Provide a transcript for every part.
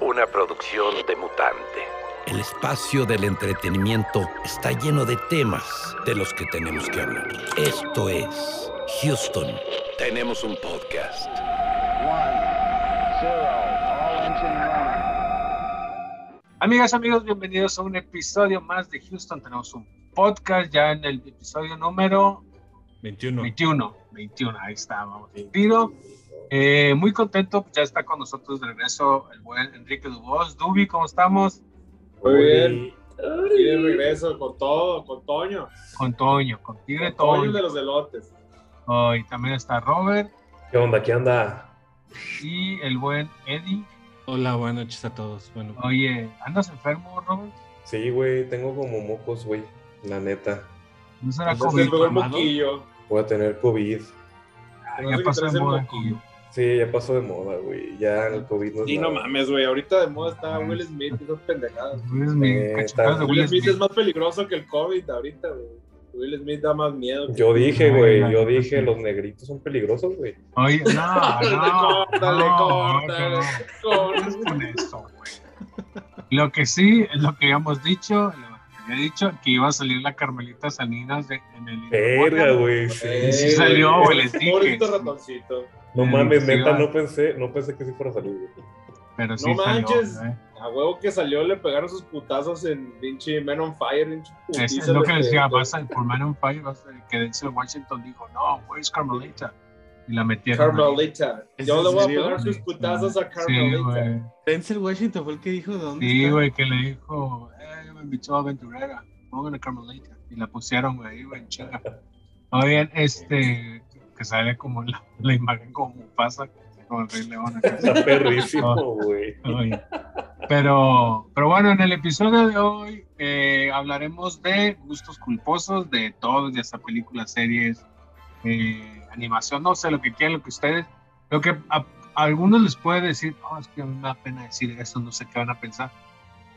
Una producción de mutante. El espacio del entretenimiento está lleno de temas de los que tenemos que hablar. Esto es Houston. Tenemos un podcast. Amigas, amigos, bienvenidos a un episodio más de Houston. Tenemos un podcast ya en el episodio número 21. 21. 21, ahí está, vamos. Tiro. Eh, muy contento, ya está con nosotros de regreso el buen Enrique Dubos. Dubi, ¿cómo estamos? Muy bien. Y de regreso con todo, con Toño. Con Toño, con Tigre Con Toño Toño. de los elotes. Oh, y también está Robert ¿Qué onda? ¿Qué anda? y el buen Eddie. Hola, buenas noches a todos. Bueno, Oye, ¿andas enfermo, Robert? Sí, güey, tengo como mocos, güey. La neta. ¿No será COVID? Voy a tener COVID. Ah, ya pasó el moquillo. Sí, ya pasó de moda, güey. Ya el COVID no Y no mames, güey. Ahorita de moda está Will Smith y esas pendejadas. Will Smith, Eh, está- Will Will Smith Smith. es más peligroso que el COVID ahorita, güey. Will Smith da más miedo. Yo dije, güey, yo dije, los negritos son peligrosos, güey. Oye, no, no. Córtale, no, córtale, no. córtale. con eso, güey. Lo que sí es lo que habíamos dicho, lo que había dicho, que iba a salir la Carmelita Salinas de, en el Verga, güey. Sí. Eh, Sí salió, güey, les dije. Pobrecito ratoncito. No mames, sí, neta, va. no pensé, no pensé que sí fuera a salir, güey. Pero sí No salió, manches. A huevo que salió, le pegaron sus putazos en pinche Men on Fire. Eso es lo que decía, vas a, por Man on Fire, vas a, que Denzel Washington dijo, no, where's Carmelita? Y la metieron. Carmelita. ¿Es Yo le voy a pegar sus putazos a Carmelita. Denzel Washington fue el que dijo dónde Sí, güey, que le dijo, eh, me invitó a Aventurera, pongan a Carmelita. Y la pusieron, güey, güey, en chinga. Oigan, este, que sale como la, la imagen como Mufasa, como el Rey León. Está perrísimo, güey. Pero, pero bueno, en el episodio de hoy eh, hablaremos de gustos culposos, de todo, ya sea películas, series, eh, animación, no sé, lo que quieran, lo que ustedes, lo que a, a algunos les puede decir, no, es que me da pena decir eso, no sé qué van a pensar.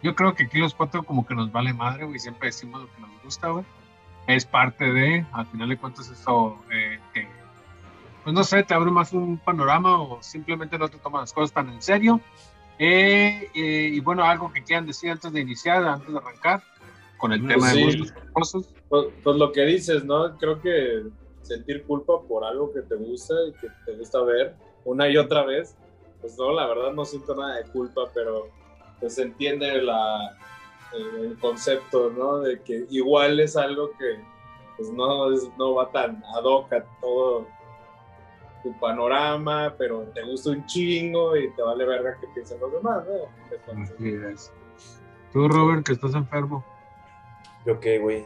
Yo creo que aquí los cuatro como que nos vale madre, güey, siempre decimos lo que nos gusta, güey. Es parte de, al final de cuentas, eso, eh, que, pues no sé, te abre más un panorama o simplemente no te tomas las cosas tan en serio. Eh, eh, y bueno, algo que quieran decir antes de iniciar, antes de arrancar, con el Pues tema sí. de gustos culposos. Pues, pues lo que dices, ¿no? Creo que sentir culpa por algo que te gusta y que te gusta ver una y otra vez, pues no, la verdad no siento nada de culpa, pero pues se entiende la, el, el concepto, ¿no? De que igual es algo que pues no, es- no va tan ad hoc a todo tu panorama, pero te gusta un chingo y te vale verga que piensen los demás, ¿no? Entonces, Así es. Tú, Robert, que estás enfermo, Yo qué, güey.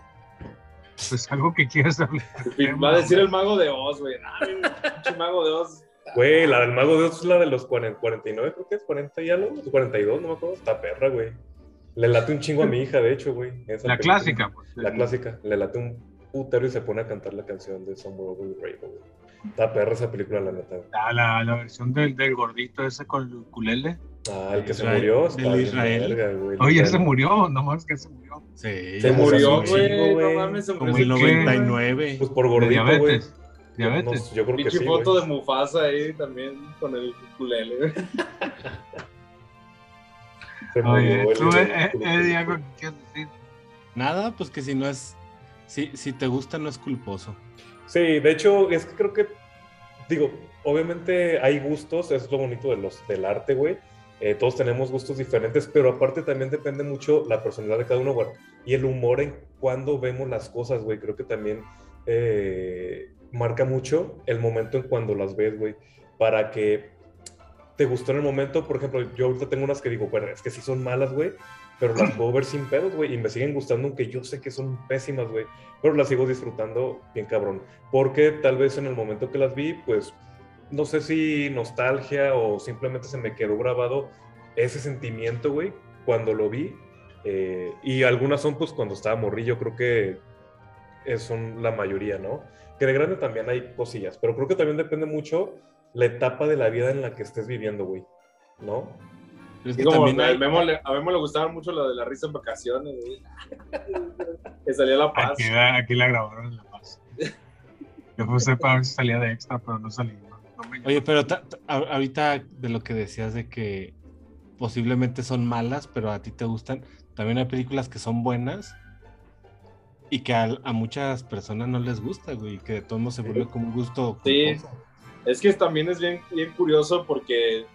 pues algo que quieras hablar. Va a decir el mago de Oz, güey. Ah, pinche mago de Oz. Güey, la del Mago de Oz es la de los 40, 49, creo que es 40 y algo, 42, no me acuerdo. Está perra, güey. Le late un chingo a mi hija, de hecho, güey. esa La película. clásica, pues. La clásica. Le late un putero y se pone a cantar la canción de Somewhere Over the Rainbow, güey. Está perra esa película, la neta. Ah, la, la versión del, del gordito ese con el ukulele. Ah, el que se murió. está bien Israel. verga, güey. Oye, se murió, no más que se murió. Sí, Se ya Murió, güey. No mames, se Como el ¿Qué? 99. Pues por gordito, güey. diabetes. Diabetes. No, yo creo que sí, foto de Mufasa ahí también con el murió Oye, el- tú, el- eh, el- Eddie, algo que quieras decir. Nada, pues que si no es. Si, si te gusta, no es culposo. Sí, de hecho, es que creo que, digo, obviamente hay gustos, es lo bonito de los, del arte, güey. Eh, todos tenemos gustos diferentes, pero aparte también depende mucho la personalidad de cada uno, bueno, y el humor en cuando vemos las cosas, güey. Creo que también eh, marca mucho el momento en cuando las ves, güey, para que te gustó en el momento. Por ejemplo, yo ahorita tengo unas que digo, bueno, es que sí son malas, güey, pero las puedo ver sin pedos, güey, y me siguen gustando, aunque yo sé que son pésimas, güey, pero las sigo disfrutando bien cabrón. Porque tal vez en el momento que las vi, pues, no sé si nostalgia o simplemente se me quedó grabado ese sentimiento, güey, cuando lo vi. eh, y algunas son, pues, cuando estaba morrillo, creo que son la mayoría, ¿no? Que de grande también hay cosillas, pero creo que también depende mucho la etapa de la vida en la que estés viviendo, güey, ¿no? Es que como también a Memo, le, a Memo le gustaba mucho lo de la risa en vacaciones, que salía La Paz. Aquí, la- aquí la grabaron en La Paz. Yo puse para ver si salía de extra, pero no salí. No, no me Oye, pero ta- ta- a- ahorita de lo que decías de que posiblemente son malas, pero a ti te gustan, también hay películas que son buenas y que a, a muchas personas no les gusta, güey, y que de todos modos se vuelve como un gusto. Sí. culposo. Es que también es bien, bien curioso porque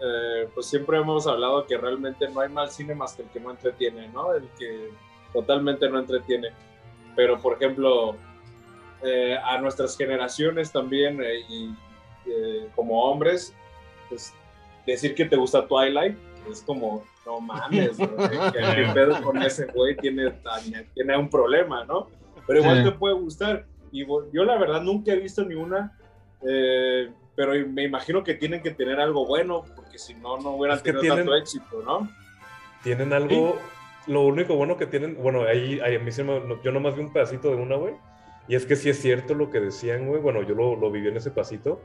eh, pues siempre hemos hablado que realmente no hay mal cine más que el que no entretiene, ¿no? El que totalmente no entretiene. Pero, por ejemplo, eh, a nuestras generaciones también, eh, y eh, como hombres, pues decir que te gusta Twilight es como, no mames, ¿qué, qué pedo con ese güey? Tiene, tiene un problema, ¿no? Pero igual Sí. te puede gustar. Y yo la verdad nunca he visto ni una, eh, pero me imagino que tienen que tener algo bueno, porque si no, no hubieran Es que tenido tanto tienen- éxito, ¿no? Tienen algo, lo único bueno que tienen, bueno, ahí, ahí a mí se me- no- yo nomás vi un pedacito de una, güey, y es que sí es cierto lo que decían, güey, bueno, yo lo, lo viví en ese pasito.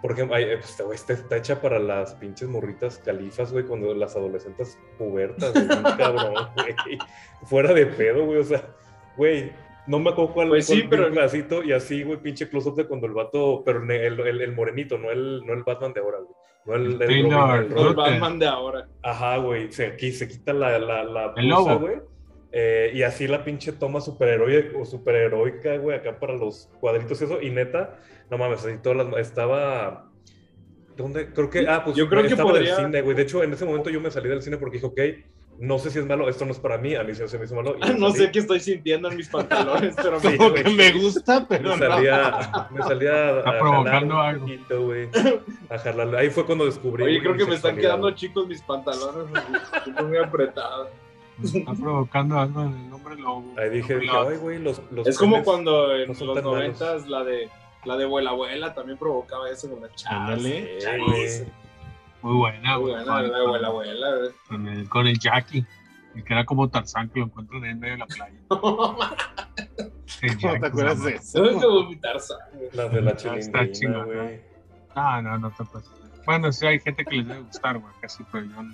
Por ejemplo, ay, pues, esta, güey, está, está hecha para las pinches morritas califas, güey, cuando las adolescentes pubertas, güey, cabrón, güey. Fuera de pedo, güey, o sea, güey, no me acuerdo cuál, Pues sí, pero- un pedacito y así, güey, pinche close-up de cuando el vato, pero el, el, el morenito, no el, no el Batman de ahora, güey. No el, el, Robin, el. Batman de ahora. Ajá, güey, se, aquí se quita la, la, la blusa, güey. eh, y así la pinche toma superheroica, o superheroica, güey, acá para los cuadritos y eso. Y neta, no mames, así todas las... Estaba... ¿Dónde? Creo que... Ah, pues Yo creo que estaba podría- en el cine, güey. De hecho, en ese momento yo me salí del cine porque dije, ok, no sé si es malo, esto no es para mí, a mí se me hizo malo. me No salí. sé qué estoy sintiendo en mis pantalones, pero Sí, me- Como que me gusta, pero Me no. salía, me salía a, Está a provocando jalar algo. un poquito, güey. A jalarle. Ahí fue cuando descubrí. Oye, güey, creo que me están quedando chicos mis pantalones. Estoy muy apretado. Está provocando algo en el nombre lobo. Ahí dije, dije, Lobo. ay, güey, los, los Es como cuando en no los noventas la de la de abuela abuela también provocaba eso con las chavas. Ándale. Sí, Chavis. güey. Muy buena, Muy güey. buena, la abuela abuela. güey. Con el, con el Jackie. El que era como Tarzán que lo encuentran en medio de la playa. El ¿Cómo Jackie, te acuerdas de eso? Tengo que vomitar sangre. Las de la Está chilindrina, chingón, güey. Ah, no, no te pases. Bueno, sí hay gente que les debe gustar, güey, casi, pero yo no,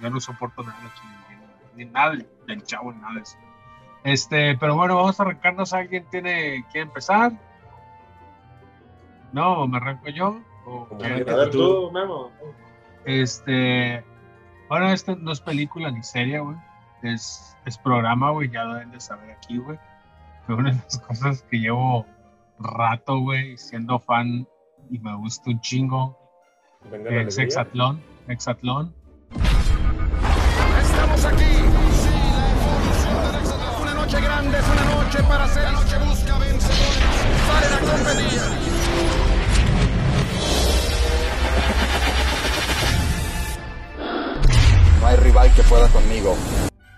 yo no soporto nada de la chilindrina, ni nada del, del chavo, ni nada de eso. Este, pero bueno, vamos a arrancarnos. ¿Alguien tiene que empezar? No, me arranco yo. ¿O Como? A ver tú, Memo. Este, bueno, este no es película ni serie, güey. Es, es programa, güey, ya deben de saber aquí, güey. Fue una de las cosas que llevo rato, güey, siendo fan y me gusta un chingo. Es. Hexatlón, Hexatlón. Estamos aquí. Sí, la evolución del Hexatlón. Una noche grande es una noche para hacer. La noche busca vencedores. Salen a competir. Hay rival que pueda conmigo.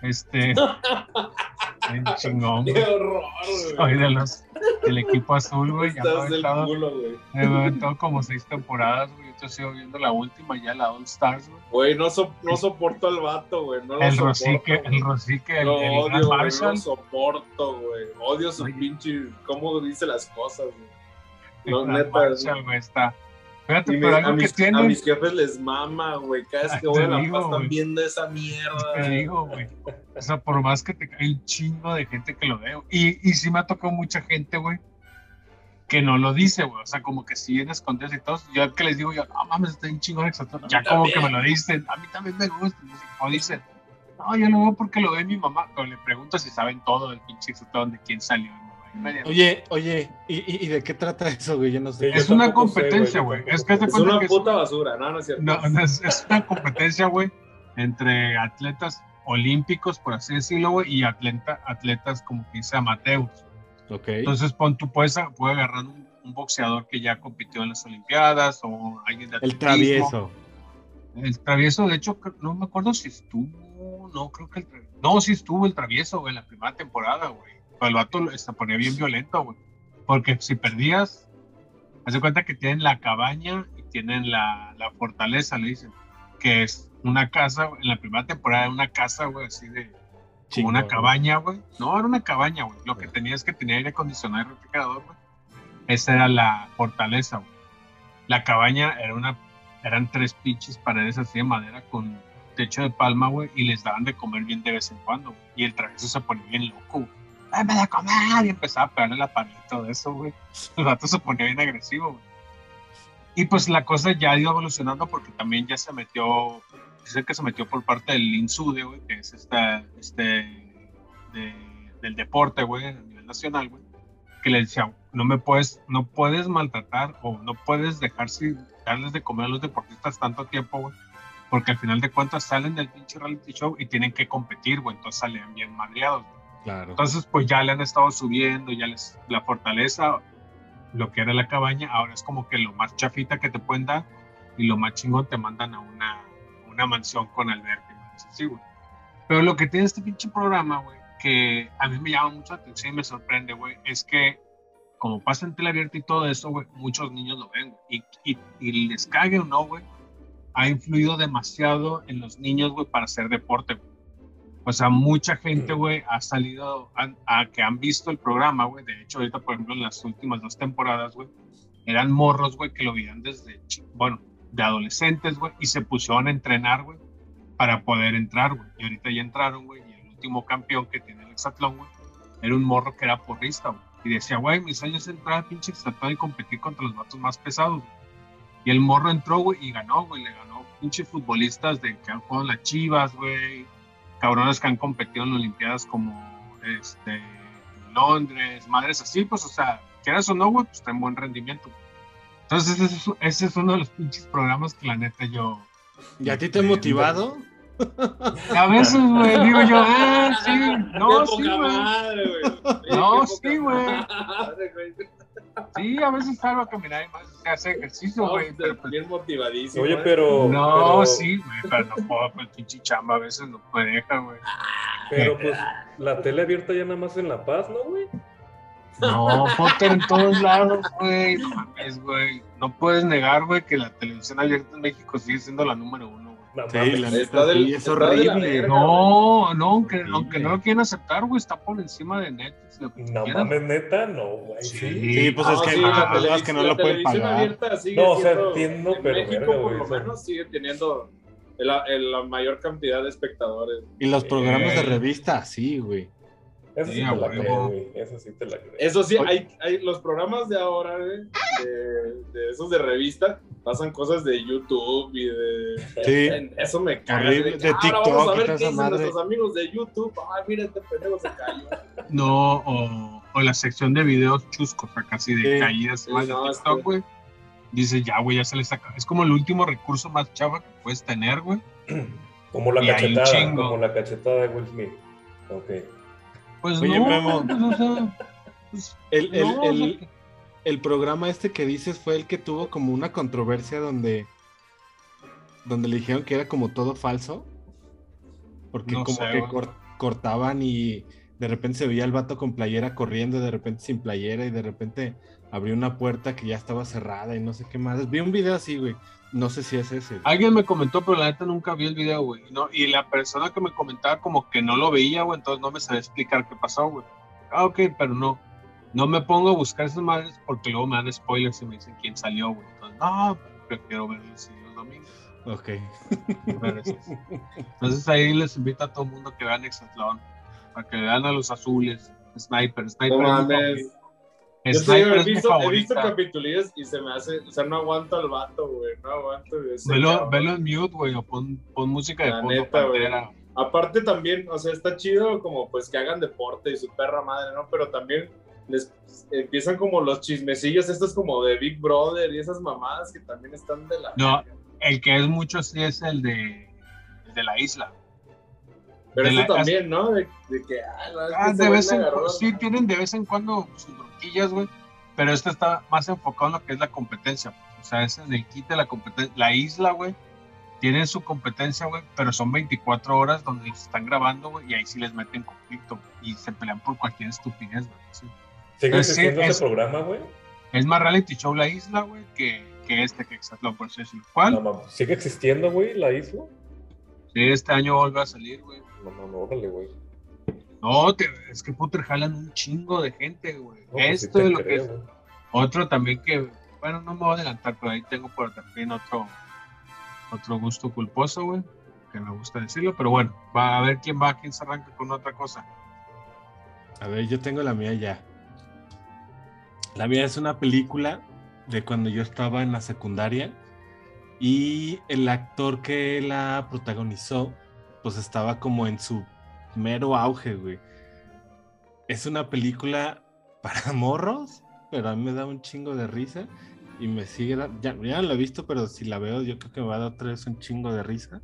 Este, chingón, Qué güey. horror, Soy güey. de los, del equipo azul, güey. Ya Estás del aventado- culo, güey. me he aventado como seis temporadas, güey. Yo sigo viendo la última, ya la All Stars, güey. Güey, no, so- no soporto al vato, güey. No lo El soporto, Rosique, güey. el Rosique, el, Lo el odio, Gran güey, no lo soporto, güey. Odio su Oye. pinche. cómo dice las cosas, güey. No, neta. Marshall, güey, está. Fíjate, Y pero me- algo a, que mis, a tienen, mis jefes les mama, güey. Cada vez que voy a La digo, Paz están viendo esa mierda. te digo, güey. O sea, por más que te cae un chingo de gente que lo veo. Y, y sí me ha tocado mucha gente, güey, que no lo dice, güey. O sea, como que si vienen escondidos y todos. Yo que les digo, yo, no mames, está bien chingón Hexatlón. Ya como que me lo dicen. A mí también me gusta. O dicen, no, yo lo veo porque lo ve mi mamá. Pero le pregunto si saben todo del pinche Hexatlón, de quién salió. Oye, oye, ¿y, y, y de qué trata eso, güey? Yo no sé. Es una competencia, güey, Es que una que es- puta basura, no, no es cierto. No, no, es, es una competencia, güey, entre atletas olímpicos, por así decirlo, güey, y atleta, atletas como que dice amateurs. Ok. Entonces, pon, tú puedes, puedes agarrar un, un boxeador que ya compitió en las Olimpiadas o alguien de El atletismo. travieso. El travieso, de hecho, no me acuerdo si estuvo, no creo que el travieso, no, sí estuvo el travieso, güey, en la primera temporada, güey. Pero el vato se ponía bien violento, güey. Porque si perdías, haz de cuenta que tienen la cabaña y tienen la, la fortaleza, le dicen, que es una casa, en la primera temporada era una casa, güey, así de, como una cabaña, güey. No, era una cabaña, güey. Lo que tenía es que tenía aire acondicionado y refrigerador, güey. Esa era la fortaleza, güey. La cabaña era una, eran tres pinches paredes así de madera con techo de palma, güey, y les daban de comer bien de vez en cuando, güey. Y el travieso se ponía bien loco, güey. ¡Dame de comer! Y empezaba a pegarle la y todo eso, güey. El rato se ponía bien agresivo, güey. Y pues la cosa ya ha ido evolucionando porque también ya se metió, dice que se metió por parte del INSUDE, güey, que es esta, este, de- del deporte, güey, a nivel nacional, güey, que le decía, no me puedes, no puedes maltratar o no puedes dejar sin darles de comer a los deportistas tanto tiempo, güey, porque al final de cuentas salen del pinche reality show y tienen que competir, güey, entonces salen bien madreados, güey. Claro. Entonces, pues ya le han estado subiendo, ya les la fortaleza, lo que era la cabaña, ahora es como que lo más chafita que te pueden dar y lo más chingón te mandan a una, una mansión con albergue, güey, así, güey. Pero lo que tiene este pinche programa, güey, que a mí me llama mucho la atención y me sorprende, güey, es que como pasa en tele abierta y todo eso, güey, muchos niños lo ven, y, y, y les cague o no, güey, ha influido demasiado en los niños, güey, para hacer deporte, güey. O sea, mucha gente, güey, ha salido a, a que han visto el programa, güey. De hecho, ahorita, por ejemplo, en las últimas dos temporadas, güey, eran morros, güey, que lo veían desde, bueno, de adolescentes, güey, y se pusieron a entrenar, güey, para poder entrar, güey. Y ahorita ya entraron, güey, y el último campeón que tiene el Hexatlón, güey, era un morro que era porrista, güey. Y decía, güey, mis sueños es entrar al pinche Hexatlón y competir contra los vatos más pesados, güey. Y el morro entró, güey, y ganó, güey, le ganó pinche futbolistas de que han jugado las Chivas, güey, cabrones que han competido en Olimpiadas como este, en Londres, madres así, pues, o sea, quieras o no, güey, pues traen buen rendimiento. Entonces, ese es, ese es uno de los pinches programas que la neta yo. ¿Y a ti te ha motivado? A veces, güey, digo yo, ah, sí, no, sí, güey. No, sí, güey. Sí, a veces salgo a caminar y más, se hace ejercicio, No, güey. pero, pues, bien motivadísimo. Oye, ¿eh? pero. no, pero- sí, güey, pero no puedo, pues, pinche chamba a veces no me deja, güey. Pero pues la tele abierta ya nada más en La Paz, ¿no, güey? No, Potter en todos lados, güey. No mames, güey. No puedes negar, güey, que la televisión abierta en México sigue siendo la número uno. No Sí, mames. la neta, del- sí, es horrible. verga. No, no, aunque, Sí, aunque no lo quieren aceptar, güey, está por encima de Netflix. lo que No quieran. mames, neta, no, güey. Sí. Sí, pues No, es que hay sí, muchas la personas que no lo pueden pagar. abierta sigue No, o sea, entiendo, en pero México, verga, por güey, lo menos, sigue teniendo la, la mayor cantidad de espectadores. Y los programas de Eh. revista, sí, güey. Esa sí Sí, te la creo, güey. Esa sí te la creo. Eso sí, hay, hay los programas de ahora, güey, de, de esos de revista, pasan cosas de YouTube y de... Sí. Eso me caga. Que, de "Ah, ahora TikTok vamos a ver qué dicen madre". nuestros amigos de YouTube. Ay, mira, este pendejo se cayó. No, o, o la sección de videos chuscos, acá así de Sí. caídas Sí, más de no, TikTok, sí. güey. Dice, ya, güey, ya se les saca. Es como el último recurso más chava que puedes tener, güey. Como la Y cachetada, como la cachetada de Will Smith. Ok. Pues Oye, no, Memo. pues, pues, El, el, no, el- programa este que dices fue el que tuvo como una controversia donde, donde le dijeron que era como todo falso. Porque No como sé, que cor- cortaban y de repente se veía el vato con playera corriendo, de repente sin playera y de repente abrió una puerta que ya estaba cerrada y no sé qué más. Vi un video así, güey. No sé si es ese. Alguien me comentó, pero la neta nunca vi el video, güey. ¿no? Y la persona que me comentaba como que no lo veía, güey, entonces no me sabía explicar qué pasó, güey. Ah, ok, pero no. No me pongo a buscar esas madres porque luego me dan spoilers y me dicen quién salió, güey. Entonces, no, prefiero así los domingos. Ok. ver. Entonces ahí les invito a todo el mundo que vean Exatlón. Para que vean a los azules. Sniper, Sniper. No mames. Yo he visto, he visto capitulillos y se me hace, o sea, no aguanto al vato, güey, no aguanto. Velo, velo en mute, güey, o pon, pon música de fondo. Pantera. Aparte también, o sea, está chido como pues que hagan deporte y su perra madre, ¿no? Pero también les empiezan como los chismecillos estos como de Big Brother y esas mamadas que también están de la... No, el que es mucho sí es el de, el de la isla. Pero la- también, ¿no? De, de que, ah, no, es Ah, ese de vez en cuando, sí, tienen de vez en cuando sus bronquillas, güey. Pero este está más enfocado en lo que es la competencia. O sea, es en el kit de la competencia. La isla, güey, tienen su competencia, güey, pero son 24 horas donde los están grabando, güey, y ahí sí les meten conflicto y se pelean por cualquier estupidez, güey. sí. ¿Sigue Pues sí, existiendo es- ese programa, güey? Es más reality show la isla, güey, que, que este que Exatlón, por. ¿Cuál? No, mames. ¿Sigue existiendo, güey, la isla? Sí, este año vuelve a salir, güey. No, no, no, órale, güey. No, te- es que puter jalan un chingo de gente, güey. No, pues sí Esto te es lo que es. Otro también que, bueno, no me voy a adelantar, pero ahí tengo por también otro, otro gusto culposo, güey, que me gusta decirlo, pero bueno, va a ver quién va, quién se arranca con otra cosa. A ver, yo tengo la mía ya. La mía es una película de cuando yo estaba en la secundaria y el actor que la protagonizó pues estaba como en su mero auge, güey. Es una película para morros, pero a mí me da un chingo de risa y me sigue da- ya, ya no la he visto, pero si la veo yo creo que me va a dar otra vez un chingo de risa.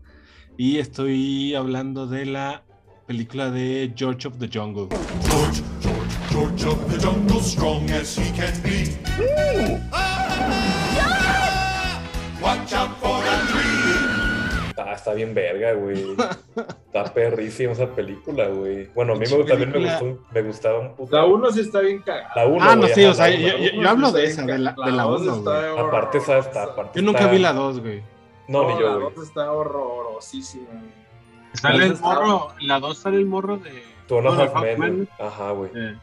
Y estoy hablando de la película de George of the Jungle. George, George, George of the jungle, strong as he can be. Watch Ah, está bien verga, güey. Está perrísima esa película, güey. Bueno, a mí me, también me, gustó, me gustaba un puto. La 1 sí está bien cagada. La uno, Ah, no, güey, sí, ajá, o sea, la yo, yo- yo hablo de esa, de la, de la dos 1, está güey. Aparte esa está, aparte Yo nunca está- vi la 2, güey. No, ni la yo, güey. dos está horrorosísima. güey. Sale el morro, en la 2 sale el morro de. Two and a Two and Half a Half Men, Men. güey. Ajá, güey. Eh,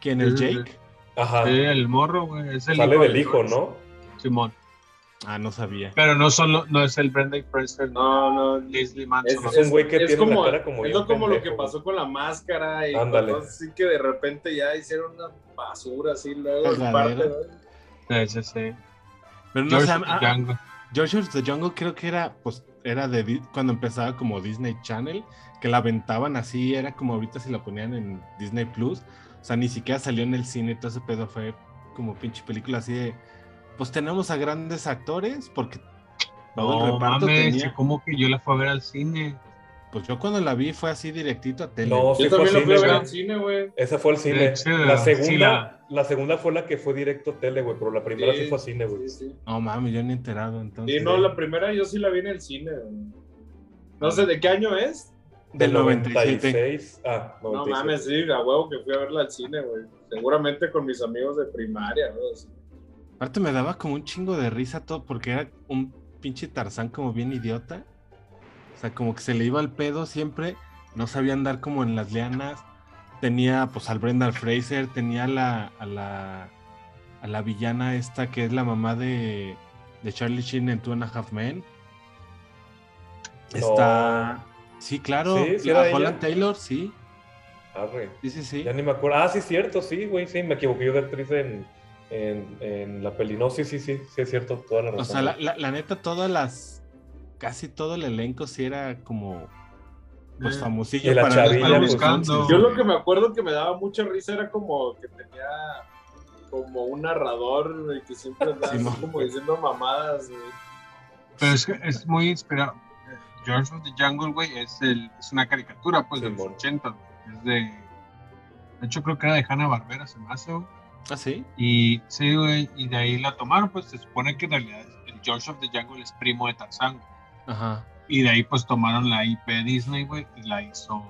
¿Quién es Jake? Ajá. sí, el morro, güey. Es el Sale del de hijo. ¿no? Simón. Ah, no sabía. Pero no solo, no es el Brendan Fraser, No, no. Leslie Es, Manson. Es un güey que tiene como, la cara como es lo, como lo que pasó con la máscara y Ándale. cosas así que de repente ya hicieron una basura así luego en Cagadera. parte, ¿no? Sí, sí, sí. Pero no George sé, of the ah, Jungle. George of the Jungle creo que era, pues, era de cuando empezaba como Disney Channel, que la aventaban así, era como ahorita si la ponían en Disney Plus. O sea, ni siquiera salió en el cine, todo ese pedo fue como pinche película así de. Pues tenemos a grandes actores, porque todo el No reparto mames, tenía. como que yo la fui a ver al cine. Pues yo cuando la vi fue así directito a tele. No, sí Yo también cine, fui a ver güey. en cine, güey. Esa fue al cine. Sí, la sí, segunda, la- la segunda fue la que fue directo a tele, güey, pero la primera sí, Sí, fue a cine, güey. Sí, sí. No mames, yo ni enterado entonces. Y no, la primera yo sí la vi en el cine. güey. No sé de qué año es. Del 97. 96. Ah, No 96. mames, sí, a huevo que fui a verla al cine, güey. Seguramente con mis amigos de primaria, ¿no? Aparte me daba como un chingo de risa todo porque era un pinche Tarzán como bien idiota. O sea, como que se le iba al pedo siempre. No sabía andar como en las lianas. Tenía pues al Brendan Fraser, tenía a la, a la, a la villana esta que es la mamá de, de Charlie Sheen en Two and a Half Men. Está... Sí, claro. Sí, sí la Holland ella. Taylor, sí. Arre. Sí, sí, sí. Ya ni me acuerdo. Ah, sí, cierto, sí, güey, sí, me equivoqué yo de actriz en, en, en la peli. No, sí, sí, sí, sí, es cierto, toda la razón. O sea, la, la- la neta, todas las. Casi todo el elenco sí era como. Pues Eh, famosillo y la para chavilla, para pues, buscando. Yo lo que me acuerdo que me daba mucha risa era como que tenía como un narrador güey, que siempre andaba así Simón. como diciendo mamadas, güey. Pero es que es muy inspirado. George of the Jungle, güey, es, el, es una caricatura, pues, de los Simón. 80, güey. Es de. De hecho, creo que era de Hanna Barbera, se me hace, güey. Ah, sí. Y sí, güey, y de ahí la tomaron, pues se supone que en realidad el George of the Jungle es primo de Tarzán. güey. Ajá. Y de ahí, pues tomaron la IP Disney, güey, y la hizo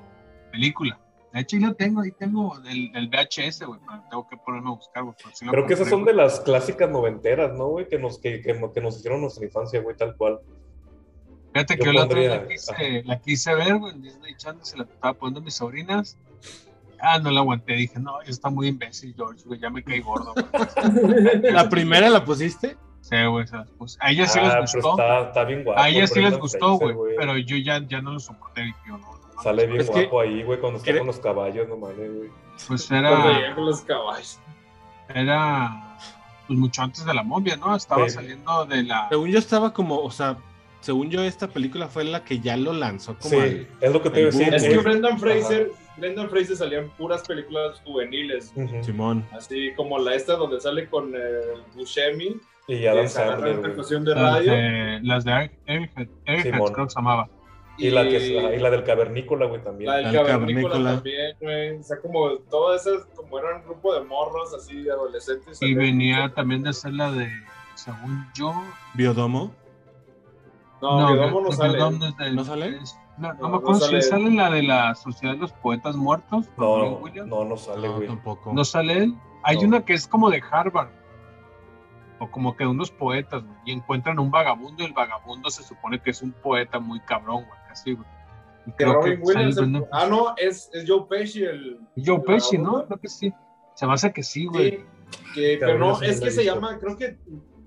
película. De hecho, ahí lo tengo, ahí tengo el, el VHS, güey, pero tengo que ponerme a buscar, güey. lo Creo que esas son de las clásicas noventeras, ¿no, güey? Que nos, que, que, que nos hicieron nuestra infancia, güey, tal cual. Fíjate yo que yo la otra vez pondría- la quise, la quise ver, güey, en Disney Channel, se la estaba poniendo a mis sobrinas. Ah, no la aguanté, dije, no, está muy imbécil, George, güey, ya me caí gordo, güey. ¿La primera la pusiste? Sí, güey, se las puse. A ellas sí ah, les pero gustó. está, está bien guapo. a ellas sí les gustó, güey, pero yo ya, ya no lo soporté, dije, yo, no, Sale bien Es que- guapo ahí, güey, cuando está con los caballos, no mames, güey. Pues Cuando era, con los caballos. era, pues mucho antes de la momia, ¿no? Estaba Sí. saliendo de la... Según yo estaba como, o sea, según yo esta película fue la que ya lo lanzó como Sí, al- es lo que te iba a el decir. boom, Es que Brendan Fraser, Brendan Fraser salía en puras películas juveniles. Ujú. Simón. Así como la esta donde sale con el Buscemi. Y Sandler, en güey. percusión de Las radio. de, las de Air- Airhead, creo que se llamaba. Y la, que, y la del cavernícola, güey, también. La del El cavernícola cavernícola. también, güey. O sea, como todas esas, como era un grupo de morros así, de adolescentes. Y salían venía también de ser la de, según yo... Biodomo. No, Biodomo no que sale. ¿No sale? es- no, no No, me no acuerdo sale. si sale la de la Sociedad de los Poetas Muertos. No, no, no sale, No, güey. tampoco. ¿No sale él? Hay No. una que es como de Harvard. O como que de unos poetas, güey, Y encuentran un vagabundo y el vagabundo se supone que es un poeta muy cabrón, güey. Casi, güey. Y creo que Williams. sale el- Brendan ah, no, es, es Joe Pesci el. Joe el Pesci, ¿no? Creo que sí. Se me hace que sí, güey. Sí, que, pero no, no es que se llama, creo que,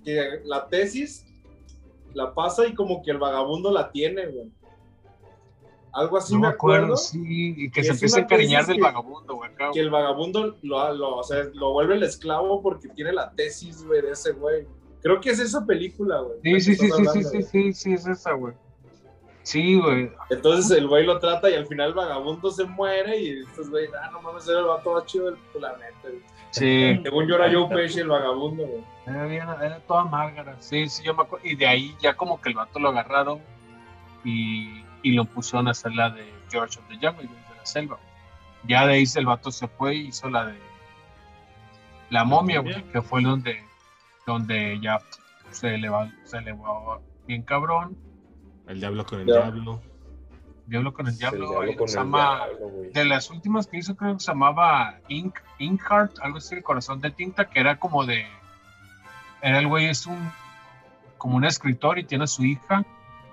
que la tesis la pasa y como que el vagabundo la tiene, güey. Algo así no me acuerdo, acuerdo. sí, y que que se empieza a encariñar del que- vagabundo, güey. Que el vagabundo lo, lo, o sea, lo vuelve el esclavo porque tiene la tesis, güey, de ese güey. Creo que es esa película, güey. Sí, sí, sí, sí, sí, sí, sí, sí, es esa, güey. Sí, güey. Entonces el güey lo trata y al final el vagabundo se muere y estos güey, ah, no mames, era el vato más chido del planeta. güey. Sí. Según yo era Joe Pesci el vagabundo, güey. Era, bien- era toda márgara. Sí, sí, yo me acuerdo. Y de ahí ya como que el vato lo agarraron y, y lo pusieron a hacer la de George of the Jungle, de la selva. Ya de ahí el vato se fue y hizo la de La momia, güey, que fue donde, donde ya se elevó, se elevó bien cabrón. El diablo con el Ya. diablo. Diablo con el diablo. se llama- de las últimas que hizo creo que se llamaba Ink, Inkheart, algo así, el corazón de tinta, que era como de, era el güey es un, como un escritor y tiene a su hija,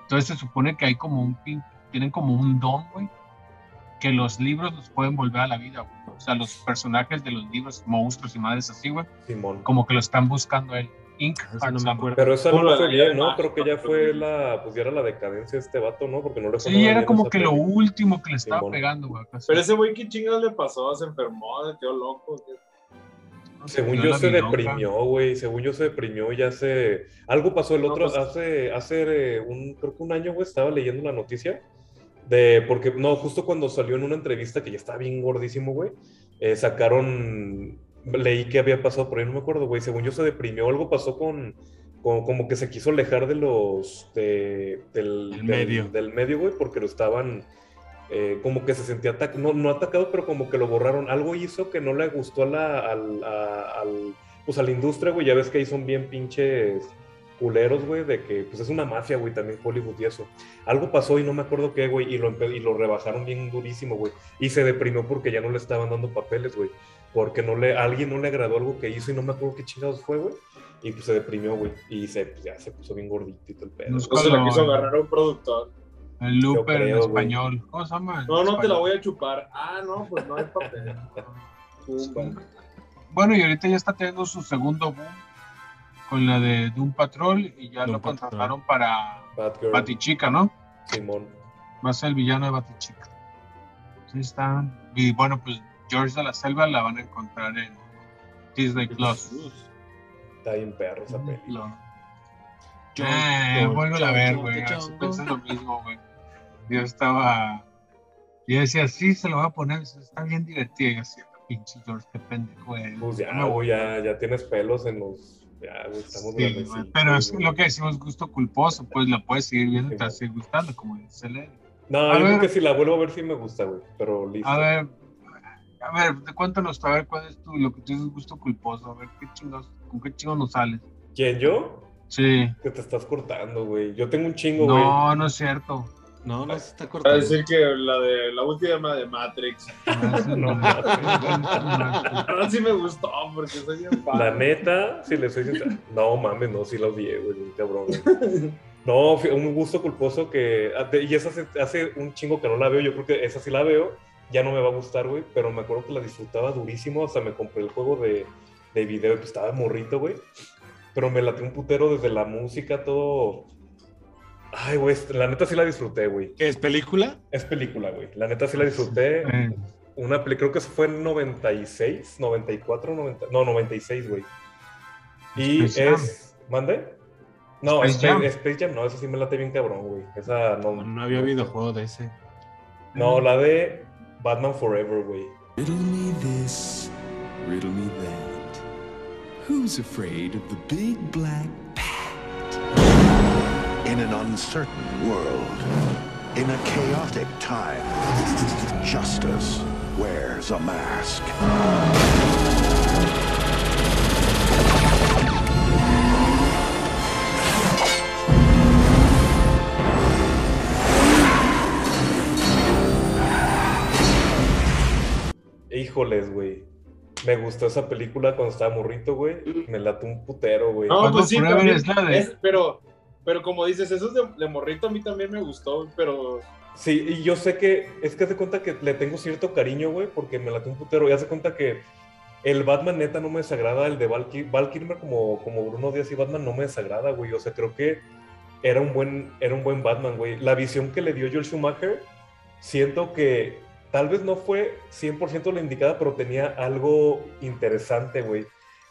entonces se supone que hay como un, tienen como un don, güey, que los libros los pueden volver a la vida, güey. o sea, los personajes de los libros, monstruos y madres así, güey, Simón. como que lo están buscando él. Inkheart, Eso no me se acuerdo. Pero esa no la fue bien, ¿no? Creo que ya fue la, pues ya era la decadencia de este vato, ¿no? Porque no le Sí, era como que lo último que le estaba pegando, güey. Pero ese güey, ¿qué chingados le pasó? ¿Se enfermó? ¿Se quedó loco? Según Yo se deprimió, güey. Según yo se deprimió y hace... Algo pasó el No, otro, pues- hace, hace eh, un, creo que un año, güey, estaba leyendo la noticia de, porque, no, justo cuando salió en una entrevista que ya estaba bien gordísimo, güey, eh, sacaron, leí que había pasado por ahí, no me acuerdo, güey, según yo se deprimió, algo pasó con, con- como que se quiso alejar de los, de, del, El del- medio. del medio, güey, porque lo estaban, eh, como que se sentía atacado, no, no atacado, pero como que lo borraron. Algo hizo que no le gustó a la, al, a, al- pues a la industria, güey. Ya ves que ahí son bien pinches culeros, güey, de que pues es una mafia, güey, también Hollywood y eso. Algo pasó y no me acuerdo qué, güey, y lo, y lo rebajaron bien durísimo, güey. Y se deprimió porque ya no le estaban dando papeles, güey. Porque no le, a alguien no le agradó algo que hizo y no me acuerdo qué chingados fue, güey. Y pues se deprimió, güey. Y se, pues, ya se puso bien gordito el pedo. No No se la quiso agarrar a un productor. El Looper en español. ¿Cómo se llama? en No, no te la voy a chupar. Ah, no, pues no hay papel. Bueno, y ahorita ya está teniendo su segundo boom con la de Doom Patrol y ya Doom lo Patrol. contrataron para Batichica, ¿no? Simón. Va a ser el villano de Batichica. Sí está. Y bueno, pues George de la Selva la van a encontrar en Disney Plus. Está bien perro esa peli. Lo- Yo- Eh, vuelvo a ver, yo- güey. Pensé lo mismo, güey. Yo estaba. Yo decía, sí, se lo voy a poner. Está bien divertido. Y yo decía, pinche George, qué pendejo, güey. Pues ya, güey, ya, ya tienes pelos en los. Ya, güey, estamos Sí, güey, pero es güey. lo que decimos gusto culposo, pues la puedes seguir viendo y te va a Sí, seguir gustando, como dice Lely. No, A yo creo ver. que si la vuelvo a ver sí me gusta, güey. Pero listo. A ver, a ver, cuéntanos, a ver cuál es tu, lo que tú dices gusto culposo, a ver qué chingados, con qué chingos nos sales. ¿Quién yo? Sí. Que te estás cortando, güey. Yo tengo un chingo, güey. No, no es cierto. No, no se está Para cortando. decir que la de la última de Matrix. No, eso No, no. Verdad sí me gustó porque soy bien fan. La neta, si le soy sincero. No mames, no, sí la odié, güey, cabrón. güey. No, un gusto culposo que. ah, Y esa hace, hace un chingo que no la veo. Yo creo que esa sí la veo. Ya no me va a gustar, güey. Pero me acuerdo que la disfrutaba durísimo. Hasta me compré el juego de, de video. Pues estaba morrito, güey. Pero me latió un putero desde la música, todo. Ay, güey, la neta sí la disfruté, güey. ¿Qué es película? Es película, güey. La neta sí la disfruté. Eh, Una peli, creo que eso fue en 96, 94, 90, no, 96, güey. Y Space Jam. es. ¿Mande? No, Space Space, Jam. Space Jam no, eso sí me late bien cabrón, güey. Esa no. No, no había videojuego de ese. No, la de Batman Forever, güey. Riddle me this, riddle me that. Who's afraid of the big black In an uncertain world, in a chaotic time, justice wears a mask. Híjoles, güey. Me gustó esa película cuando estaba morrito, güey. Me late un putero, güey. No, pues sí, también. es pero, pero como dices, eso es de, de morrito a mí también me gustó, pero Sí, y yo sé que es que hace cuenta que le tengo cierto cariño, güey, porque me late un putero. Y hace cuenta que el Batman neta no me desagrada, el de Val, Val Kilmer como, como Bruno Díaz y Batman no me desagrada, güey. O sea, creo que era un buen, era un buen Batman, güey. La visión que le dio Joel Schumacher siento que tal vez no fue 100% la indicada, pero tenía algo interesante, güey.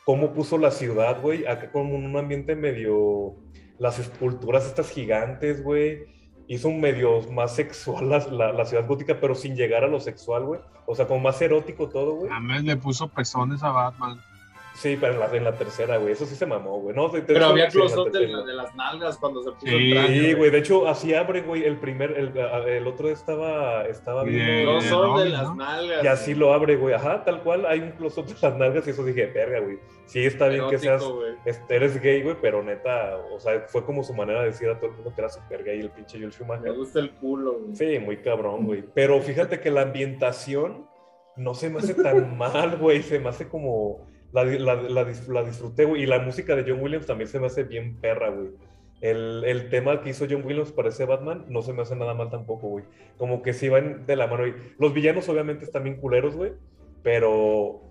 Cómo puso la ciudad, güey, acá como en un ambiente medio... Las esculturas estas gigantes, güey. Hizo un medio más sexual la, la- la ciudad gótica, pero sin llegar a lo sexual, güey. O sea, como más erótico todo, güey. Además le puso pezones a Batman. Sí, pero en la, en la tercera, güey. Eso sí se mamó, güey. No, de- de Pero había sí, en la close-up de, la- de las nalgas cuando se puso Sí, el traje. Sí, güey, de hecho así abre, güey, el primer, el, el otro estaba, estaba viendo... de- Close-up de Robin, las ¿no? nalgas. Y así lo abre, güey, ajá, tal cual, hay un close-up de las nalgas y eso dije, verga, güey, sí está bien que seas, este, eres gay, güey, pero neta, o sea, fue como su manera de decir a todo el mundo que era súper gay el pinche Joel Me Schumacher. gusta el culo, güey. Sí, muy cabrón, güey, pero fíjate que la ambientación no se me hace tan mal, güey, se me hace como, la, la, la, dis- la disfruté, güey, y la música de John Williams también se me hace bien perra, güey. El, el tema que hizo John Williams para ese Batman no se me hace nada mal tampoco, güey. Como que sí van de la mano. Y los villanos obviamente están bien culeros, güey. Pero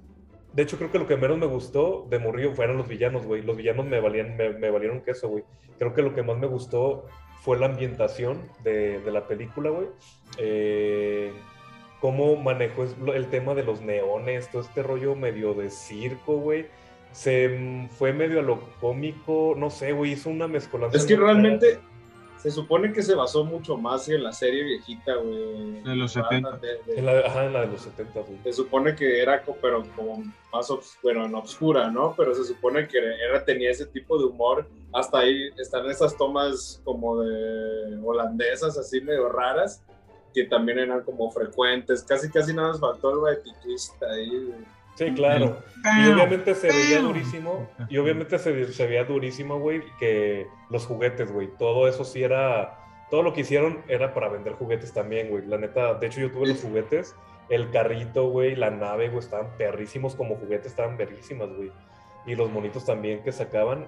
de hecho creo que lo que menos me gustó de Morrillo fueron los villanos, güey. Los villanos me, valían, me valieron queso, güey. Creo que lo que más me gustó fue la ambientación de, de la película, güey. Eh, cómo manejó el tema de los neones, todo este rollo medio de circo, güey. Se mm, fue medio a lo cómico, no sé, güey, hizo una mezcolanza. Es que realmente se supone que se basó mucho más en la serie viejita, güey. De los Batman 70. de- de- En la, ajá, en la de los 70, güey. se supone que era, pero como más, obs- bueno, en obscura, ¿no? Pero se supone que era, tenía ese tipo de humor. Hasta ahí están esas tomas como de holandesas, así medio raras, que también eran como frecuentes. Casi, casi nada más faltó el Whitey Twist ahí. güey. Sí, claro. Y obviamente se veía durísimo. Y obviamente se, se veía durísimo, güey, que los juguetes, güey. Todo eso sí era. Todo lo que hicieron era para vender juguetes también, güey. La neta, de hecho, yo tuve los juguetes. El carrito, güey, la nave, güey, estaban perrísimos como juguetes, estaban verguísimas, güey. Y los monitos también que sacaban.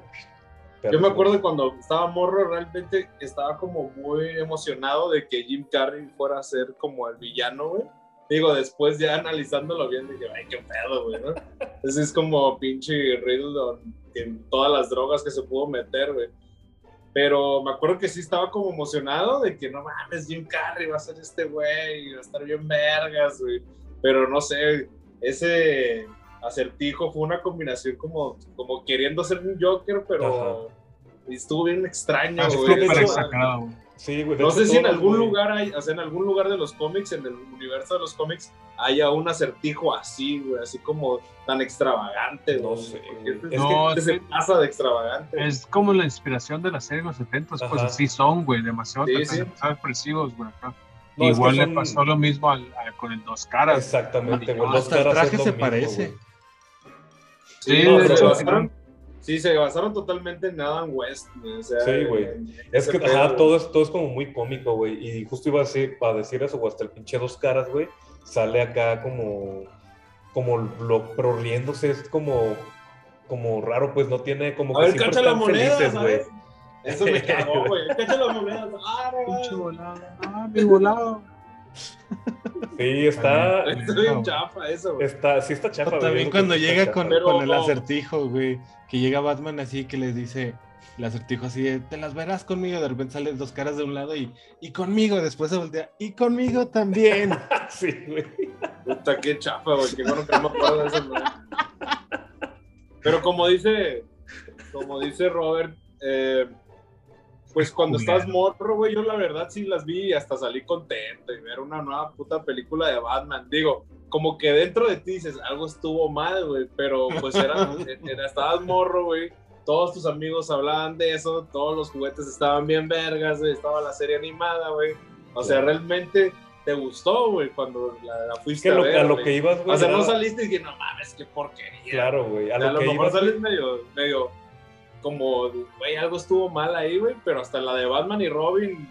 Yo me acuerdo cuando estaba morro, realmente estaba como muy emocionado de que Jim Carrey fuera a ser como el villano, güey. Digo, después ya analizándolo bien, dije, ay, qué pedo, güey, ¿no? Entonces es como pinche Riddle en todas las drogas que se pudo meter, güey. Pero me acuerdo que sí estaba como emocionado de que no mames, Jim Carrey va a ser este güey, va a estar bien vergas, güey. Pero no sé, ese acertijo fue una combinación como, como queriendo ser un Joker, pero estuvo bien extraño, Ah, güey. güey. Sí, güey. no sé si en algún güey. lugar hay, o sea, en algún lugar de los cómics, en el universo de los cómics, haya un acertijo así, güey, así como tan extravagante, No güey, sé, porque güey. este- Es No, este se pasa de extravagante. Es como la inspiración de la serie de los 70, pues así son, güey, demasiado, Sí, demasiado sí. expresivos, güey. acá. No, es que Igual le pasó lo mismo al- a- con el Dos Caras. Exactamente, güey. No, Los hasta el traje se mismo, parece. Sí, no, se basaron, sí, se basaron totalmente en Adam West, güey, o sea, Sí, güey. en Es que pedo, ajá, todo, es, todo es como muy cómico, güey. Y justo iba a decir, a decir eso, güey, hasta el pinche dos caras, güey. Sale acá como, como lo, pero riéndose, es como, como raro, pues no tiene como A que ver, siempre están moneda, felices, güey. Eso me cagó, güey. Cacha la moneda. Ah, Pinche volado. Ah, mi volado. Sí, está, También. Está bien chafa eso, güey. está, sí está chafa, O güey, también cuando llega chafa. con, Pero con el no. acertijo, güey. Que llega Batman así que les dice el acertijo así de, te las verás conmigo. De repente salen dos caras de un lado y, y conmigo. Después se voltea, y conmigo también. Sí, güey. Puta, qué chafa, güey. Qué bueno que no me acuerdo de eso, güey. Pero como dice, como dice Robert, eh, pues cuando estás morro, güey, yo la verdad sí las vi y hasta salí contento y ver una nueva puta película de Batman. Digo, como que dentro de ti dices, algo estuvo mal, güey, pero pues era, era- estabas morro, güey. Todos tus amigos hablaban de eso, todos los juguetes estaban bien vergas, estaba la serie animada, güey. O sea, realmente te gustó, güey, cuando la, fuiste que a ver. a lo que ibas, güey. O sea, no saliste y dije, no mames, qué porquería. Claro, güey. A A, lo, lo que mejor ibas, sales medio, medio como, güey, algo estuvo mal ahí, güey, pero hasta la de Batman y Robin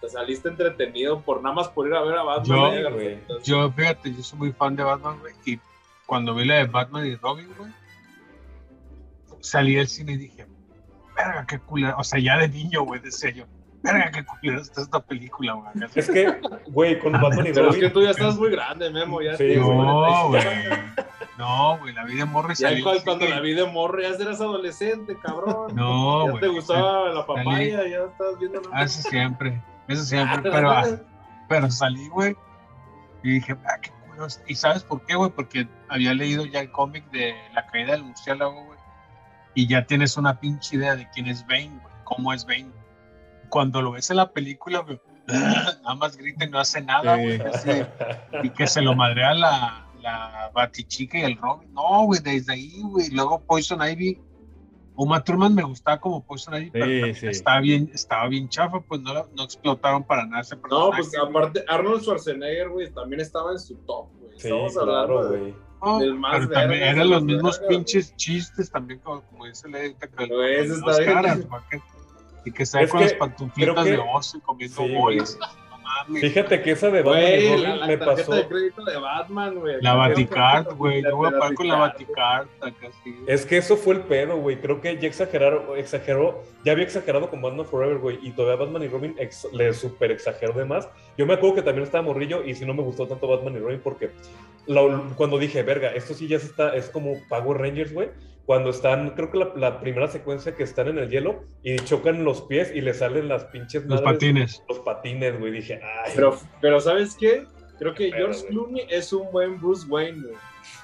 te saliste entretenido por nada más por ir a ver a Batman. Yo, güey. entonces, Yo, fíjate, yo soy muy fan de Batman, güey. Y cuando vi la de Batman y Robin, güey, salí del cine y dije, verga, qué culera. O sea, ya de niño, güey, decía yo, verga, qué culera está esta película, güey. Es que, güey, con Batman y Pero es que Robin. tú ya estás muy grande, Memo, ya Sí, tienes güey. No, 45. güey. No, güey, la vida de Ya salí cual- cuando la vi de morro ya eras adolescente, cabrón. No, ya güey. te gustaba la salí- papaya, ya estabas viendo. Ah, eso siempre, eso siempre. Pero, ah, Pero salí, güey, y dije, ah, qué culo. es-". ¿Y sabes por qué, güey? Porque había leído ya el cómic de La caída del murciélago, güey. Y ya tienes una pinche idea de quién es Bane, güey. Cómo es Bane. Cuando lo ves en la película, güey, nada más grita y no hace nada, Sí. güey. así, y que se lo madrea la, la Batichica y el Robin. No, güey, desde ahí, güey. Luego Poison Ivy. Uma Thurman me gustaba como Poison Ivy, pero Sí, sí. estaba bien, estaba bien chafa, pues no, no explotaron para nada ese No, pues aparte, Arnold Schwarzenegger, güey, también estaba en su top, güey. Sí, Estamos claro, hablando de- güey. No, del más pero también eran los los mismos pinches chistes también, como, como dice la edita, que está las bien. caras, y que se con que las pantuflitas que- de oso y comiendo Sí, bolas. No mames. Fíjate que esa de Batman y Robin la, la me pasó. de crédito de Batman, güey. La Baticard, güey. La Yo voy a pagar con la Baticard. Es que eso fue el pedo, güey. Creo que ya exageraron, exageró, ya había exagerado con Batman Forever, güey. Y todavía Batman y Robin ex- le super exageró de más. Yo me acuerdo que también estaba morrillo y si no me gustó tanto Batman y Robin porque lo- cuando dije, verga, esto sí ya está, es como Power Rangers, güey. Cuando están, creo que la, la primera secuencia que están en el hielo y chocan los pies y le salen las pinches Los madres- patines. Los patines, güey. Dije, ay. Pero, pero ¿sabes qué? Creo que Pero, George güey. Clooney es un buen Bruce Wayne, güey.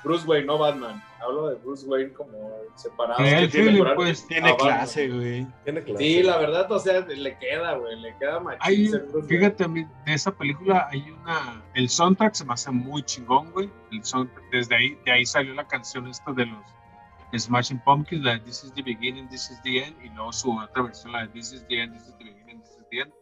Bruce Wayne, no Batman. Hablo de Bruce Wayne como separado. Que tiene pues. Tiene clase, güey. Tiene clase. Sí, la verdad, o sea, le queda, güey. Le queda machín fíjate, a mí, de esa película hay una. El soundtrack se me hace muy chingón, güey. El soundtrack, desde ahí, de ahí salió la canción esta de los Smashing Pumpkins, la de This is the Beginning, This is the End, y luego su otra versión, la de This is the End, This is the Beginning, This is the End.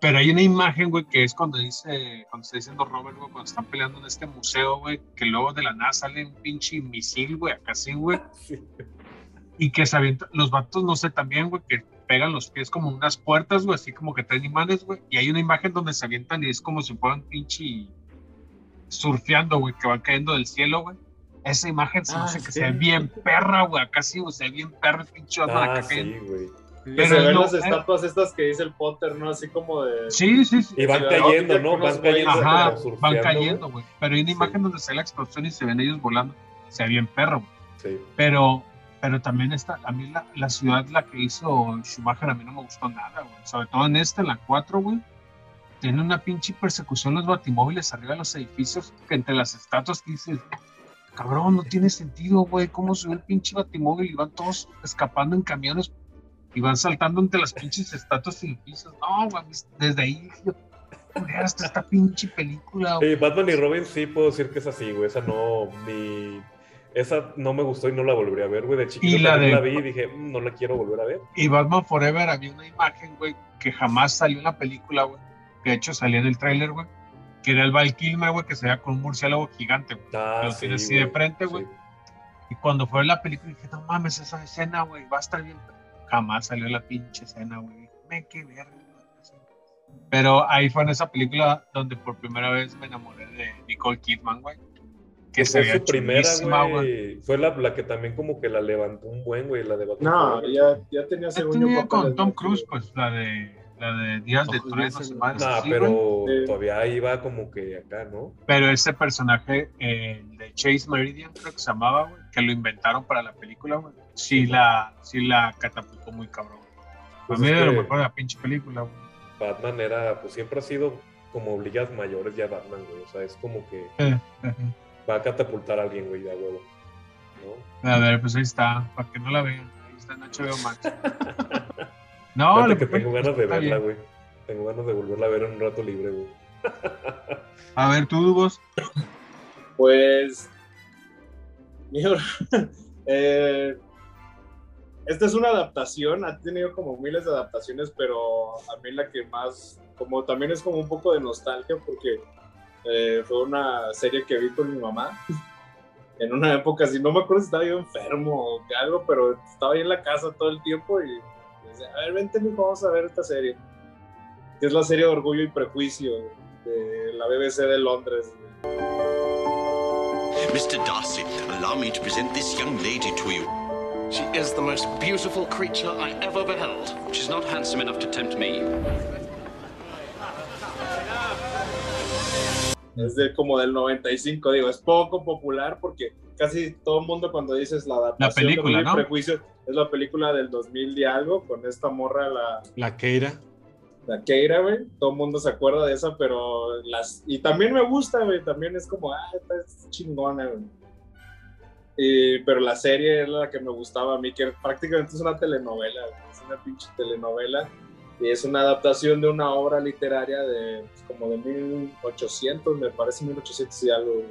Pero hay una imagen, güey, que es cuando dice, cuando está diciendo Robert, güey, cuando están peleando en este museo, güey, que luego de la nada sale un pinche misil, güey, acá sí, güey. Sí. Y que se avientan, los vatos, no sé, también, güey, que pegan los pies como unas puertas, güey, así como que traen imanes, güey. Y hay una imagen donde se avientan y es como si fueran pinche surfeando, güey, que van cayendo del cielo, güey. Esa imagen se me Ah, hace que sí. se ve bien perra, güey, acá sí, güey, se ve bien perra el pinche Batman Ah, acá sí, güey. Que pero se ven no, las eh. estatuas estas que dice el Potter, ¿no? Así como de. Sí, sí, sí. Y van cayendo, ¿no? Van cayendo. Ajá, van cayendo, güey. Pero hay una Sí. imagen donde se ve la explosión y se ven ellos volando. Se ve bien perro, güey. Sí. Pero, pero también está, a mí la, la ciudad, la que hizo Schumacher, a mí no me gustó nada, güey. Sobre todo en esta, en la 4, güey. Tiene una pinche persecución los batimóviles arriba de los edificios, que entre las estatuas que dices, cabrón, no tiene sentido, güey. ¿Cómo subió el pinche batimóvil y van todos escapando en camiones y van saltando entre las pinches estatuas y edificios? No, güey, desde ahí yo, "Culera está esta pinche película, güey. Batman y Robin sí puedo decir que es así, güey. Esa no, ni... Esa no me gustó y no la volvería a ver, güey. De chiquito Y la de- la vi y dije, "Mm, no la quiero volver a ver. Y Batman Forever había una imagen, güey, que jamás salió en la película, güey. Que de hecho salía en el tráiler, güey. Que era el Val Kilmer, güey, que se veía con un murciélago gigante, güey. Ah, Lo sí, tiene así de frente, güey. Sí. Y cuando fue la película dije, no mames, esa escena, güey, va a estar bien. Jamás salió la pinche escena, güey. Me qué verga. Pero ahí fue en esa película donde por primera vez me enamoré de Nicole Kidman, güey. Que se fue veía su primera, güey. Fue la, la que también como que la levantó un buen, güey, la de Batman. No, ya, ya tenía según yo con Tom Cruise, pues la de, la de Días de Ojo, Trueno, ese- y Nah, así, pero. Sí. todavía iba como que acá, ¿no? Pero ese personaje eh, de Chase Meridian, creo que se llamaba, güey, que lo inventaron para la película, güey. Sí la, sí la catapultó muy cabrón. A Pues mí es de lo mejor de la pinche película, güey. Batman era, pues siempre ha sido como ligas mayores ya Batman, güey. O sea, es como que Eh, eh, va a catapultar a alguien, güey, de a huevo. ¿No? A ver, pues ahí está, para que no la vean. Ahí está en HBO Max. No, Fíjate lo que tengo ganas de verla, güey. Tengo ganas de volverla a ver en un rato libre, güey. A ver, tú, vos. Pues. Mira, eh, esta es una adaptación, ha tenido como miles de adaptaciones, pero a mí la que más, como también es como un poco de nostalgia, porque eh, fue una serie que vi con mi mamá en una época, si no me acuerdo si estaba yo enfermo o que algo, pero estaba ahí en la casa todo el tiempo y decía, a ver, vente, mijo, vamos a ver esta serie. Que es la serie de Orgullo y Prejuicio de la BBC de Londres. Mr. Darcy, allow me to present this young lady to you. She is the most beautiful creature I ever beheld. She's not handsome enough to tempt me. Es de como del 95, digo, es poco popular porque casi todo el mundo cuando dices la adaptación película, de Orgullo y ¿no? Prejuicio es la película del 2000 y algo con esta morra la La Keira. la Keira, güey. Todo el mundo se acuerda de esa, pero las. Y también me gusta, güey. También es como, ah, esta es chingona, güey. Y- pero la serie es la que me gustaba a mí, que prácticamente es una telenovela, güey. es una pinche telenovela. Y es una adaptación de una obra literaria de pues, como de 1800, me parece 1800 y algo. güey.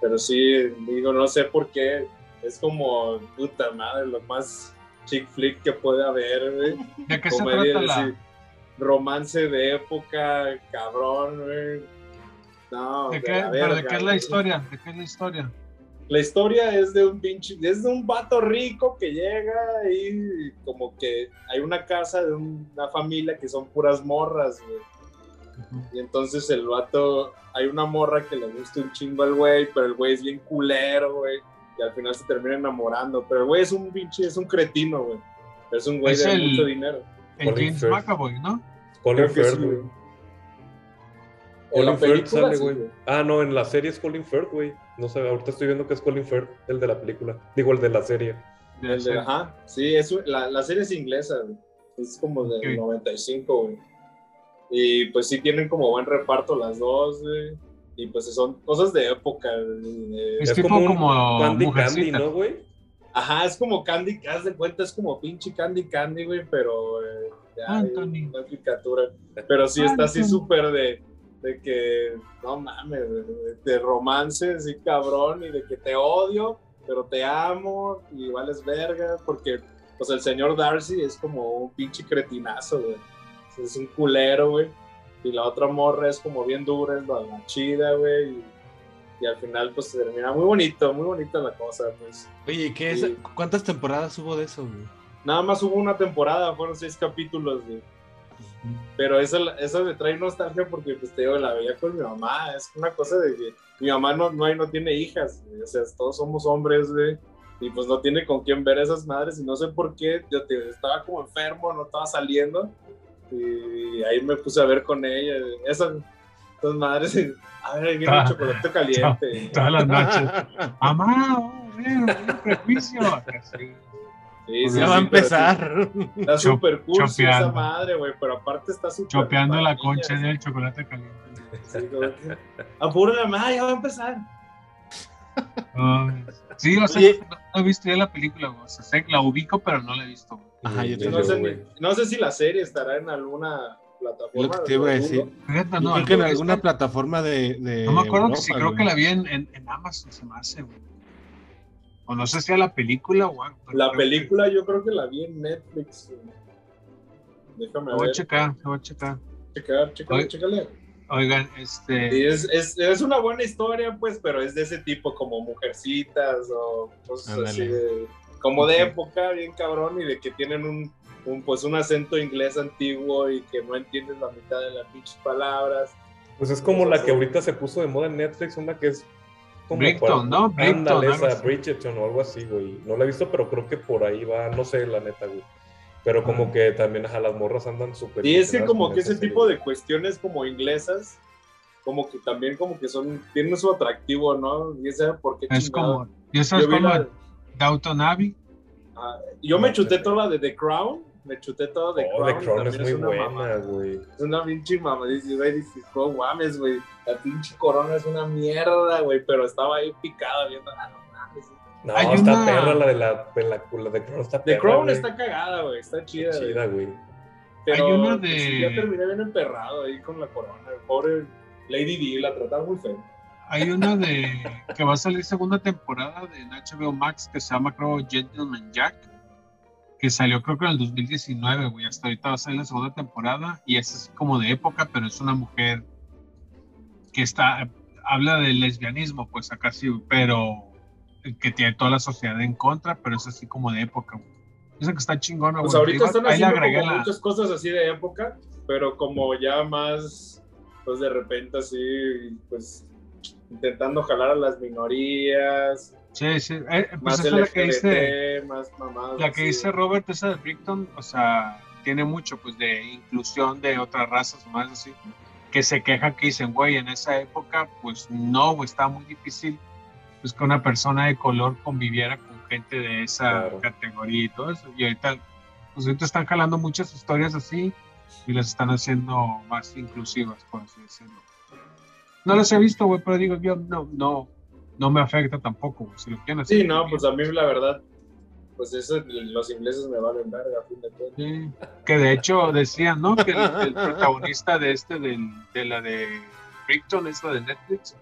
Pero sí, digo, no sé por qué. Es como, puta madre, lo más chick flick que puede haber, güey. ¿De qué se Comedia, trata la- sí. Romance de época, cabrón, güey. No, ¿De de qué, pero de qué es la historia? ¿De qué es la historia? La historia es de un pinche, es de un vato rico que llega y como que hay una casa de una familia que son puras morras, güey. Y entonces el vato, hay una morra que le gusta un chingo al güey, pero el güey es bien culero, güey. Y al final se termina enamorando. Pero el güey es un pinche, es un cretino, güey. Es un güey Es de el- mucho dinero. El Colin James. McAvoy, ¿no? Colin Firth, sí, güey. Colin Firth sale, sí, güey. güey. Ah, no, en la serie es Colin Firth, güey. No sé, ahorita estoy viendo que es Colin Firth, el de la película. Digo, el de la serie. El de- ajá, sí, es, la, la serie es inglesa, güey. es como del Ok. 95, güey. Y pues sí tienen como buen reparto las dos, güey. Y pues son cosas de época. de- Es tipo como Candy Candy, Mujercita. ¿no, güey? Ajá, es como Candy, haz de cuenta, es como pinche Candy Candy, güey, pero eh, ya Anthony. una caricatura. Pero sí está así súper de, de que, no mames, de, de romance, así cabrón, y de que te odio, pero te amo, y vales verga, porque pues el señor Darcy es como un pinche cretinazo, güey. Es un culero, güey. Y la otra morra es como bien dura, es la, la chida, güey. Y, y al final pues se termina muy bonito, muy bonita la cosa, pues. Oye, ¿qué es? ¿cuántas temporadas hubo de eso, güey? Nada más hubo una temporada, fueron seis capítulos, güey. Pero esa, esa me trae nostalgia porque, pues, te digo, la veía con mi mamá. Es una cosa de que mi mamá no, no, hay- no tiene hijas, güey. O sea, todos somos hombres, güey. Y pues no tiene con quién ver esas madres. Y no sé por qué, yo te, estaba como enfermo, no estaba saliendo. Y ahí me puse a ver con ella. Esas, esas madres, a ver, ahí viene Ah, el chocolate caliente. Todas las noches. Mamá, oh, un prejuicio. Así. Sí, Pues sí, ya sí, va a empezar. sí, Está súper cursi esa madre, güey. Pero aparte está súper. Chopeando la concha del chocolate caliente. Sí, Apúrala, ma, ya va a empezar. Sí, o sea, Oye. no, no he visto ya la película, güey. O sea, sé que la ubico, pero no la he visto. Güey. Ajá, yo Ni te No sé, güey. ni- no sé si la serie estará en alguna plataforma. Lo que te iba a decir. no, creo que en alguna está- plataforma de, de No me acuerdo que Europa, sí, creo güey. que la vi en, en, en Amazon, se me hace, güey. O no sé si a la película o algo. La que- película yo creo que la vi en Netflix. güey. Déjame La voy a ver. checar, voy a checar. Checar, chécale, Oye. chécale. Oigan, este. es, es, es una buena historia, pues, pero es de ese tipo, como Mujercitas o cosas Ándale. así de. Como de época, bien cabrón, y de que tienen un, un, pues, un acento inglés antiguo y que no entiendes la mitad de las pinches palabras. Pues es como la que ahorita se puso de moda en Netflix, una que es como Brighton, ¿no? Algo esa, así. Bridgerton o algo así, güey. No la he visto, pero creo que por ahí va, no sé, la neta, güey. Pero como Ah. que también, las morras andan súper... Y es que como que ese serie, tipo de cuestiones como inglesas, como que también como que son, tienen su atractivo, ¿no? Y ese por qué Es chingado. como. ¿Y eso es como la- Downton Abbey? ah, yo me chuté toda la de The Crown, me chuté toda The Oh, Crown. The Crown es muy una buena, güey. Es una pinche mamá, dices, güey, dices, no mames, güey, la pinche corona es una mierda, güey, pero estaba ahí picada viendo, ah, no mames. No, Hay está una- perra la de la, de la, la de Crown está The perra, Crown güey. está cagada, güey, está chida, güey. chida, güey. Pero Hay una pues, de- sí, ya terminé bien emperrado ahí con la corona. Pobre Lady D, la trataba muy feo. Hay una de. que va a salir segunda temporada de HBO Max que se llama, creo, Gentleman Jack. Que salió, creo que en el 2019, güey. Hasta ahorita va a salir la segunda temporada. Y es así como de época, pero es una mujer que está. habla del lesbianismo, pues acá sí, pero. que tiene toda la sociedad en contra, pero es así como de época, güey. Que está chingona, Pues ahorita están haciendo como la- muchas cosas así de época, pero como ya más, pues de repente así, pues intentando jalar a las minorías, Sí, sí. Eh, pues más esa es la que dice. Más mamadas. La que dice Robert, esa de Brickton, o sea, tiene mucho pues de inclusión de otras razas más así, que se quejan que dicen, güey, en esa época, pues no, estaba muy difícil pues que una persona de color conviviera con gente de esa Claro. categoría y todo eso. Y ahorita, pues ahorita están jalando muchas historias así, y las están haciendo más inclusivas, por así decirlo. No las he visto, güey, pero digo, yo no, no, no me afecta tampoco, güey, si lo quieren hacer. Sí, no, pues a mí la verdad, pues eso, los ingleses me valen verga, a fin de cuentas. Sí, que de hecho decían, ¿no? Que el, el protagonista de este, del- de la de Brickton, esta de Netflix,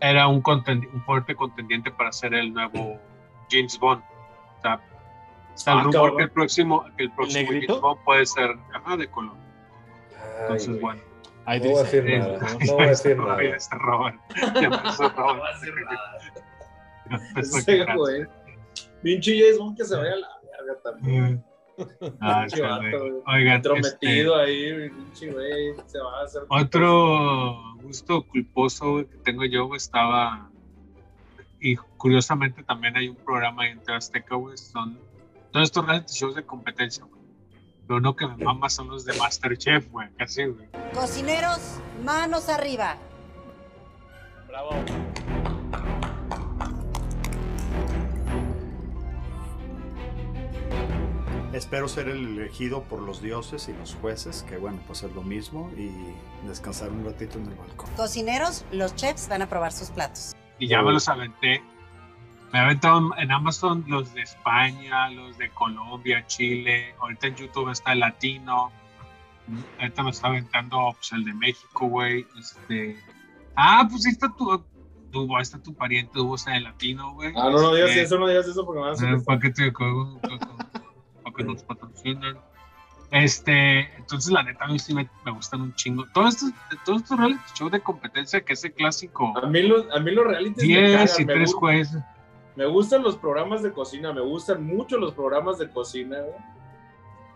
era un, contendi- un fuerte contendiente para ser el nuevo James Bond. O sea, está el Ah, rumor cabrón. que el próximo, que el próximo? James Bond puede ser ajá, de color. Entonces, bueno. Ahí No voy a decir nada. No voy a decir nada. Ese a güey. Pinche James Bond que se vaya a la verga también. Ah, Pinche está vato, bien. güey. Oigan, Entrometido este, ahí, pinche güey. Se va a hacer. Otro gusto culposo que tengo yo güey, estaba. Y curiosamente también hay un programa en Azteca, güey. Son todos estos reality shows de competencia, güey. Lo uno que me mama son los de Masterchef, güey. Casi, güey. Cocineros, manos arriba. Bravo. Espero ser el elegido por los dioses y los jueces, que bueno, pues es lo mismo, y descansar un ratito en el balcón. Cocineros, los chefs van a probar sus platos. Y ya me los aventé. Me he aventado en Amazon los de España, los de Colombia, Chile. Ahorita en YouTube está el latino. Ahorita me está aventando pues, el de México, güey. Este... Ah, pues ahí está tu, tu, ahí está tu pariente, hubo el latino, güey. Ah, no, no digas Este, eso, no digas eso porque me vas a eh, ¿Para qué te? Para que nos patrocinen. Este, entonces la neta a mí sí me, me gustan un chingo. Todos estos, todos estos reality shows de competencia que ese clásico. A mí los, a mí los realities me 10 cagan, y me 3 gu- jueces. Me gustan los programas de cocina, me gustan mucho los programas de cocina, güey.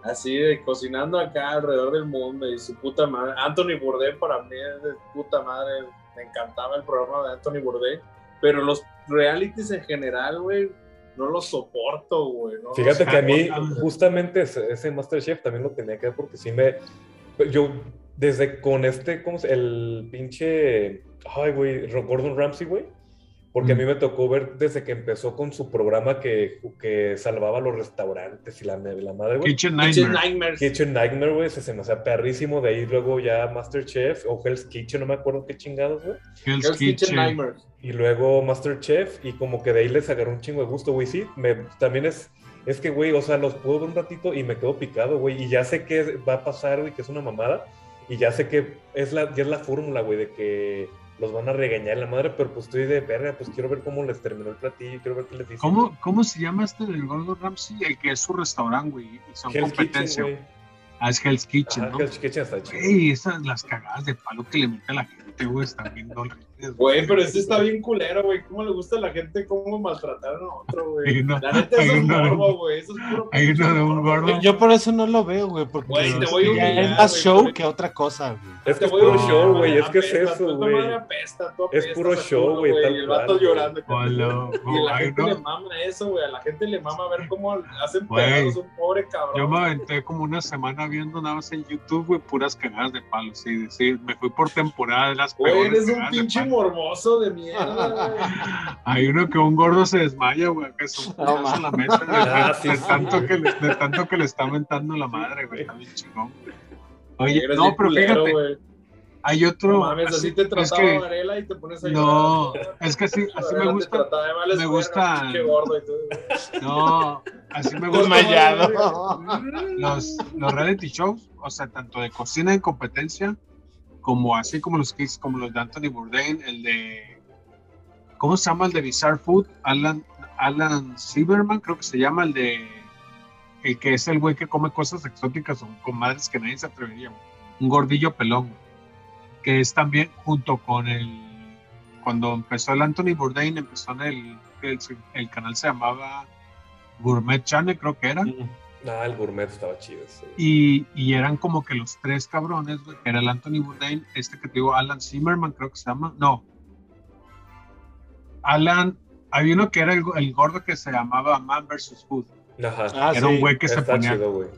Así de cocinando acá alrededor del mundo y su puta madre. Anthony Bourdain para mí es de puta madre. Me encantaba el programa de Anthony Bourdain. Pero los realities en general, güey, no los soporto, güey. no Fíjate que a mí, justamente ese, ese Masterchef también lo tenía que ver porque sí me. Yo, desde con este, ¿cómo se El pinche. Ay, güey, Gordon Ramsay, güey. Porque a mí me tocó ver desde que empezó con su programa que, que salvaba los restaurantes y la, la madre, güey. Kitchen Nightmare. Nightmares. Kitchen Nightmare, güey, se, se me hacía perrísimo. De ahí luego ya Masterchef o Hell's Kitchen, no me acuerdo qué chingados, güey. Hell's Hell's Kitchen Kitchen. Nightmares. Y luego Masterchef, y como que de ahí les agarró un chingo de gusto, güey. Sí, me, también es, es que, güey, o sea, los puedo ver un ratito y me quedo picado, güey. Y ya sé que va a pasar, güey, que es una mamada. Y ya sé que es la, ya es la fórmula, güey, de que los van a regañar la madre, pero pues estoy de verga, pues quiero ver cómo les terminó el platillo, quiero ver qué les dicen. ¿Cómo, ¿Cómo se llama este del Gordon Ramsay? El que es su restaurante, güey. Y son Hell's competencia. Kitchen, ah, es Hell's Kitchen, Ajá, ¿no? Hell's Kitchen está chido. Güey, esas las cagadas de palo que le mete a la gente, güey, están bien horribles. Güey, pero este está bien culero, güey. ¿Cómo le gusta a la gente cómo maltrataron a otro, güey? La neta, eso es morbo, güey. Eso es puro Hay uno de un gordo. Yo por eso no lo veo, güey, porque Güey, te es voy a que humillar, es más güey, show güey. que otra cosa, güey. Es que es a puro show, güey, es que es eso, güey. Es puro a show, güey, el vato llorando. Y la ay, gente le mama eso, güey. A la gente le mama ver cómo hacen pedazos a un pobre cabrón. Yo me aventé como una semana viendo nada más en YouTube, güey, puras cagadas de palo, sí, decir, me fui por temporada de las Güey, peores eres un pinche. Morboso de mierda, güey. Hay uno que un gordo se desmaya, güey, que es un No, pedazo en la mesa, de, Ah, sí, de sí. tanto que le, de tanto que le está mentando la madre, güey, está bien chingón, güey. Oye, Eres no, pero culero, fíjate, güey. hay otro... No mames, así te es trataba que- Varela y te pones a No, llorar. es que así, así me te gusta, me gusta- pinche gordo y todo. no, así me gusta Desmayado. los, los reality shows, o sea, tanto de cocina en competencia, como así como los que como los de Anthony Bourdain, el de ¿cómo se llama el de Bizarre Food? Alan Alan Silverman, creo que se llama el de el que es el güey que come cosas exóticas o con madres que nadie se atrevería, un gordillo pelón, que es también junto con el cuando empezó el Anthony Bourdain, empezó en el, el, el canal se llamaba Gourmet Channel, creo que era. Ah, el gourmet estaba chido. sí. Y, y eran como que los tres cabrones, güey, era el Anthony Bourdain, este que te digo, Alan Zimmerman, creo que se llama. No. Alan, había uno que era el, el gordo que se llamaba Man vs. Food. Ajá. Ah, Era un güey que se está ponía. chido, güey.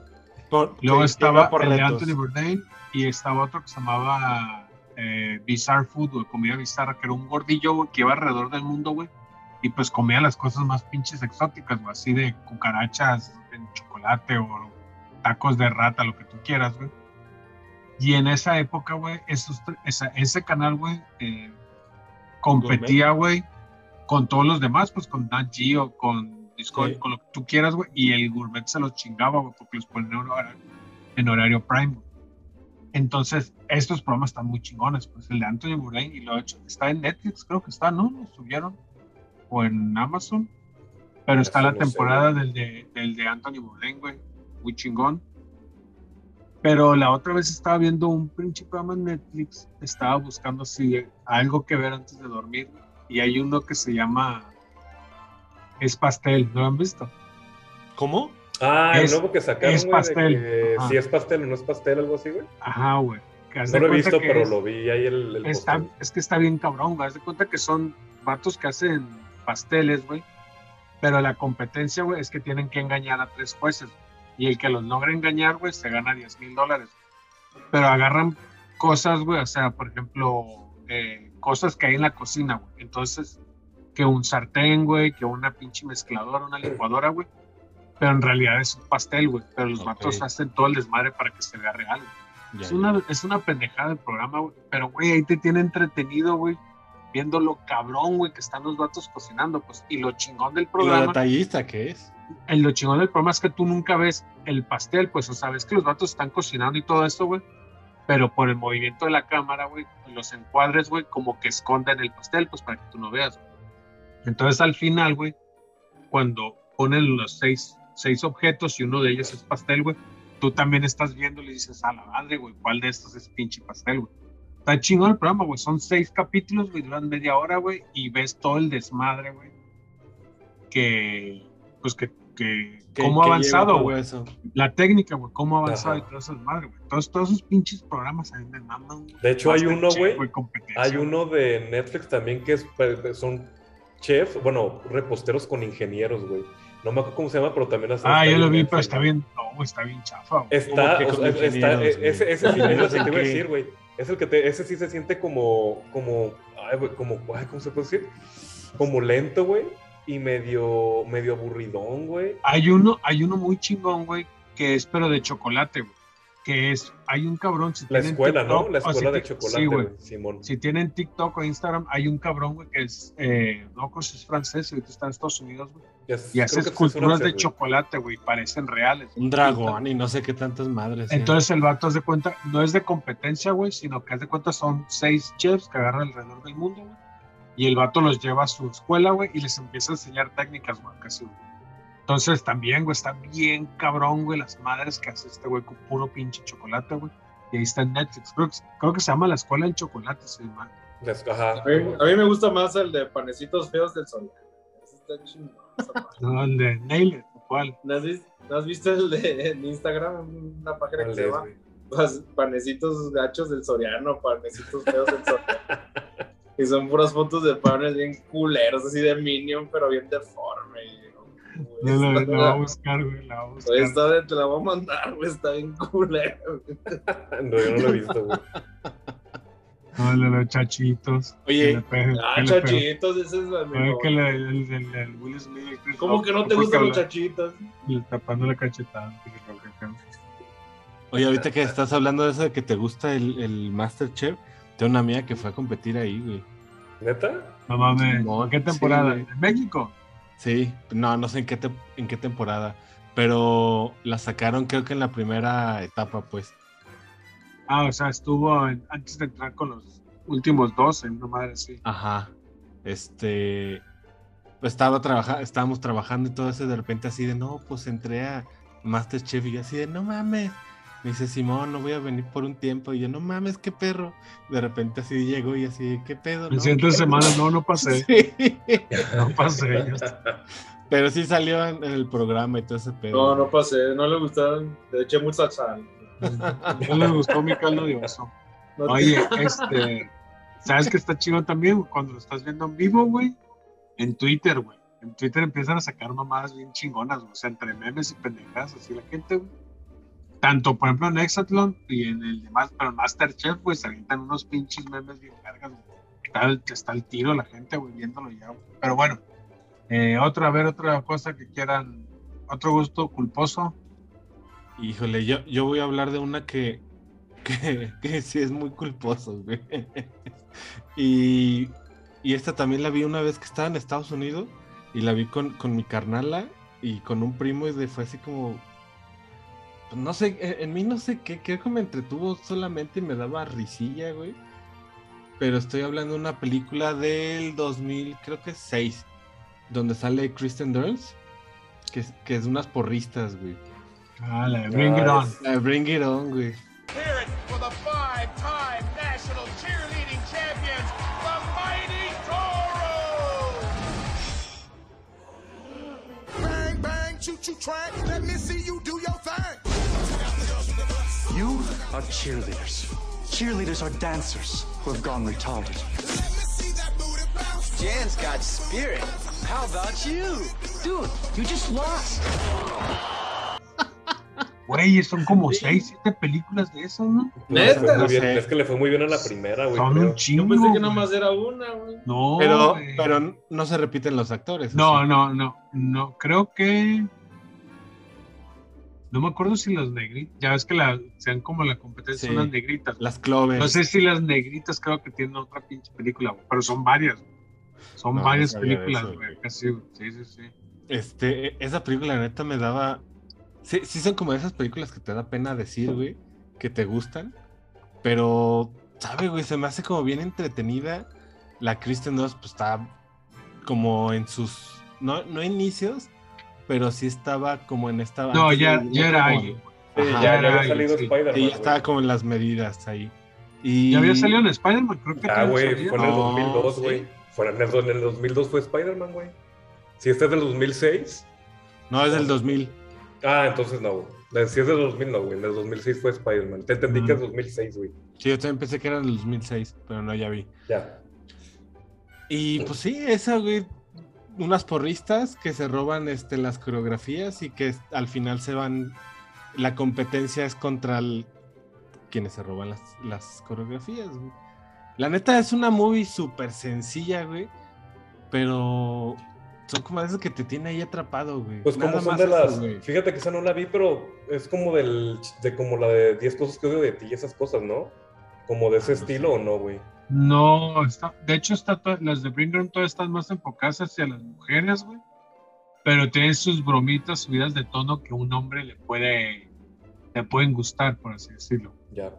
Por- Luego sí, estaba por el de retos. Anthony Bourdain y estaba otro que se llamaba eh, Bizarre Food, güey, comida bizarra, que era un gordillo, güey, que iba alrededor del mundo, güey. Y pues comía las cosas más pinches exóticas, güey, así de cucarachas en chocolate o tacos de rata, lo que tú quieras, güey. Y en esa época, güey, ese canal, güey, eh, competía, güey, con todos los demás, pues con Nat Geo, con Discovery, Sí. con lo que tú quieras, güey, y el gourmet se los chingaba, güey, porque los ponían en horario, en horario prime. güey. Entonces, estos programas están muy chingones, pues el de Anthony Bourdain y lo hecho, está en Netflix, creo que está, ¿no? Lo subieron, o en Amazon, pero está la temporada del, de, del de Anthony Bourdain, güey, muy chingón. Pero la otra vez estaba viendo un pinche programa en Netflix, estaba buscando si algo que ver antes de dormir, y hay uno que se llama Es Pastel, ¿no lo han visto? ¿Cómo? Ah, el Es- nuevo que sacaron, es güey, de pastel. que si es pastel o no es pastel, algo así, güey. Ajá, güey. No lo he visto, pero es- lo vi ahí el, el está, es que está bien cabrón, güey. Haz de cuenta que son vatos que hacen pasteles, güey. Pero la competencia, güey, es que tienen que engañar a tres jueces. Y el que los logra engañar, güey, se gana 10 mil dólares. Pero agarran cosas, güey, o sea, por ejemplo, eh, cosas que hay en la cocina, güey. Entonces, que un sartén, güey, que una pinche mezcladora, una licuadora, güey. Pero en realidad es un pastel, güey. Pero los Ok. vatos hacen todo el desmadre para que se vea real, güey. Ya, Es ya. una, es una pendejada el programa, güey. Pero, güey, ahí te tiene entretenido, güey. Viendo lo cabrón, güey, que están los vatos cocinando, pues. Y lo chingón del ¿Y lo programa. detallista qué es? El lo chingón del programa es que tú nunca ves el pastel, pues. O sea, ves que los vatos están cocinando y todo eso, güey. Pero por el movimiento de la cámara, güey, los encuadres, güey, como que esconden el pastel, pues para que tú no veas. güey. Entonces, al final, güey, cuando ponen los seis, seis objetos y uno de ellos es pastel, güey, tú también estás viendo y le dices, a la madre, güey, ¿cuál de estos es pinche pastel, güey? Está chingón el programa, güey. Son seis capítulos, güey, duran media hora, güey, y ves todo el desmadre, güey. Que, pues, que, que, ¿Qué- cómo ha avanzado, güey. eso? La técnica, güey, cómo ha avanzado Ajá. y todo eso desmadre, güey. Todos, todos esos pinches programas a mí me maman. güey. De hecho, hay uno, güey. Hay uno de Netflix también que es, pues, son chefs, bueno, reposteros con ingenieros, güey. No me acuerdo cómo se llama, pero también hacen. Ah, yo lo vi, Netflix, pero está bien, no, güey, está bien chafa, güey. Está, ¿Cómo que o con sea, está, ese, ese sí es lo ¿Ingenieros que te iba a decir, güey. Es el que ese sí se siente como, como, ay, güey, como, ¿cómo se puede decir? Como lento, güey, y medio, medio aburridón, güey. Hay uno, hay uno muy chingón, güey, que es pero de chocolate, güey. Que es, hay un cabrón. Si La tienen escuela, ¿no? TikTok, La o si escuela de chocolate, sí, güey, Simón. Si tienen TikTok o Instagram, hay un cabrón, güey, que es, eh, no, pues es francés y ahorita está en Estados Unidos, güey. Y creo hace esculturas de chocolate, güey, parecen reales. Un dragón y no sé qué tantas madres. Entonces el vato haz de cuenta, no es de competencia, güey, sino que haz de cuenta son seis chefs que agarran alrededor del mundo, güey. Y el vato los lleva a su escuela, güey, y les empieza a enseñar técnicas, güey, casi, güey. Entonces también, güey, está bien cabrón, güey, las madres que hace este güey con puro pinche chocolate, güey. Y ahí está en Netflix. Creo que, creo que se llama La Escuela del Chocolate, se llama. Ajá. A mí, a mí me gusta más el de panecitos feos del sol. Ese está chingón. No, el de Nail It, ¿cuál? ¿No has, vis- no has visto el de en Instagram? Una página que ¿Cuál se llama Panecitos gachos del Soriano, panecitos feos del Soriano. y son puras fotos de panes bien culeros, así de Minion, pero bien deforme. No, la, la voy a buscar, güey, la voy a buscar. Te la voy a mandar, güey, está bien culero. No, yo no lo he visto, güey. No, de los chachitos. Oye, Ah, chachitos, ese es la que le- el, el, el Will Smith. ¿Cómo que no te gustan los chachitos? y tapando la cachetada. Oye, ahorita que estás hablando de eso de que te gusta el, el Masterchef, tengo una amiga que fue a competir ahí, güey. ¿Neta? No mames. Simón, ¿En qué temporada? ¿En México? Sí, no, no sé en qué, te- en qué temporada, pero la sacaron creo que en la primera etapa, pues. Ah, o sea, estuvo en- antes de entrar con los últimos dos en una madre así. Ajá. Este. Pues estaba trabajando, estábamos trabajando y todo eso, y de repente así de no, pues entré a Masterchef y yo así de no mames. Me dice Simón, no voy a venir por un tiempo. Y yo, no mames, qué perro. De repente así llego y así, qué pedo. La no? siguiente semana no, no pasé. Sí. No pasé. ya está. Pero sí salió en, en el programa y todo ese pedo. No, no pasé, no le gustaron, le eché mucha sal. No les gustó mi caldo de oso. Oye, este. ¿Sabes qué está chido también? Cuando lo estás viendo en vivo, güey. En Twitter, güey. En Twitter empiezan a sacar mamadas bien chingonas, güey. O sea, entre memes y pendejadas, así la gente, güey. Tanto, por ejemplo, en Exatlon y en el demás, pero en Masterchef, güey, se avientan unos pinches memes bien güey. Está, el- está el tiro la gente, güey, viéndolo ya. Pero bueno, eh, otra, a ver, otra cosa que quieran, otro gusto culposo. Híjole, yo, yo voy a hablar de una que que, que sí es muy culposo, güey. Y, y esta también la vi una vez que estaba en Estados Unidos y la vi con, con mi carnala y con un primo y fue así como... pues no sé, en, en mí no sé qué, creo que me entretuvo solamente y me daba risilla, güey. Pero estoy hablando de una película del 2000, creo que es 6, donde sale Kristen Dunst, que, es- que es unas porristas, güey. Ah, la de Bring It On. La de Bring It On, güey. Hear it for the five-time national cheerleading champions, the Mighty Toros! Bang, bang, choo-choo train. Let me see you are cheerleaders. Cheerleaders are dancers who have gone retarded. Jan's got spirit. How about you? Dude, you just lost. Güey, son como seis, siete películas de esas, ¿no? Muy No sé. Es que le fue muy bien a la primera, güey. Son creo. un chingo. Yo pensé que nada más era una, güey. No, Pero, pero no se repiten los actores. No, ¿o sí? no, no, no, creo que... No me acuerdo si las negritas, ya ves que la, sean como la competencia, Sí. son las negritas. Las Clovers. No sé si las negritas creo que tienen otra pinche película, pero son varias. Son No, varias películas, eso, güey. Casi, sí, sí, sí. Este, e- esa película, la neta, me daba. Sí, sí son como esas películas que te da pena decir, güey, que te gustan. Pero, ¿sabe, güey? Se me hace como bien entretenida. La Kristen Dunst, pues está como en sus. No, no inicios, pero sí estaba como en esta. No, ya, de- ya era como- alguien. Sí, Ajá, ya, ya había salido sí. Spider-Man. Y ya estaba como en las medidas ahí. Y... ¿Ya había salido en Spider-Man? Creo que Ah, güey, fue en el No, 2002, sí. güey. Fue en el, en el 2002 fue Spider-Man, güey. Si este es del 2006. No, es del 2000. Ah, entonces no, güey. Si es del 2000, no, güey. En el 2006 fue Spider-Man. Te entendí Mm. que es 2006, güey. Sí, yo también pensé que era del 2006, pero no, ya vi. Ya. Y pues sí, esa, güey, unas porristas que se roban este, las coreografías y que al final se van. La competencia es contra el- quienes se roban las, las coreografías, güey. La neta es una movie súper sencilla, güey, pero son como esas que te tiene ahí atrapado, güey. Pues como son de las. güey. Fíjate que esa no la vi, pero es como del. de como la de 10 cosas que odio de ti y esas cosas, ¿no? Como de ese Ah, no estilo o no, güey. No, está, de hecho está to- las de Bring todas están más enfocadas hacia las mujeres, güey. Pero tienen sus bromitas subidas de tono que un hombre le puede le pueden gustar, por así decirlo. Ya.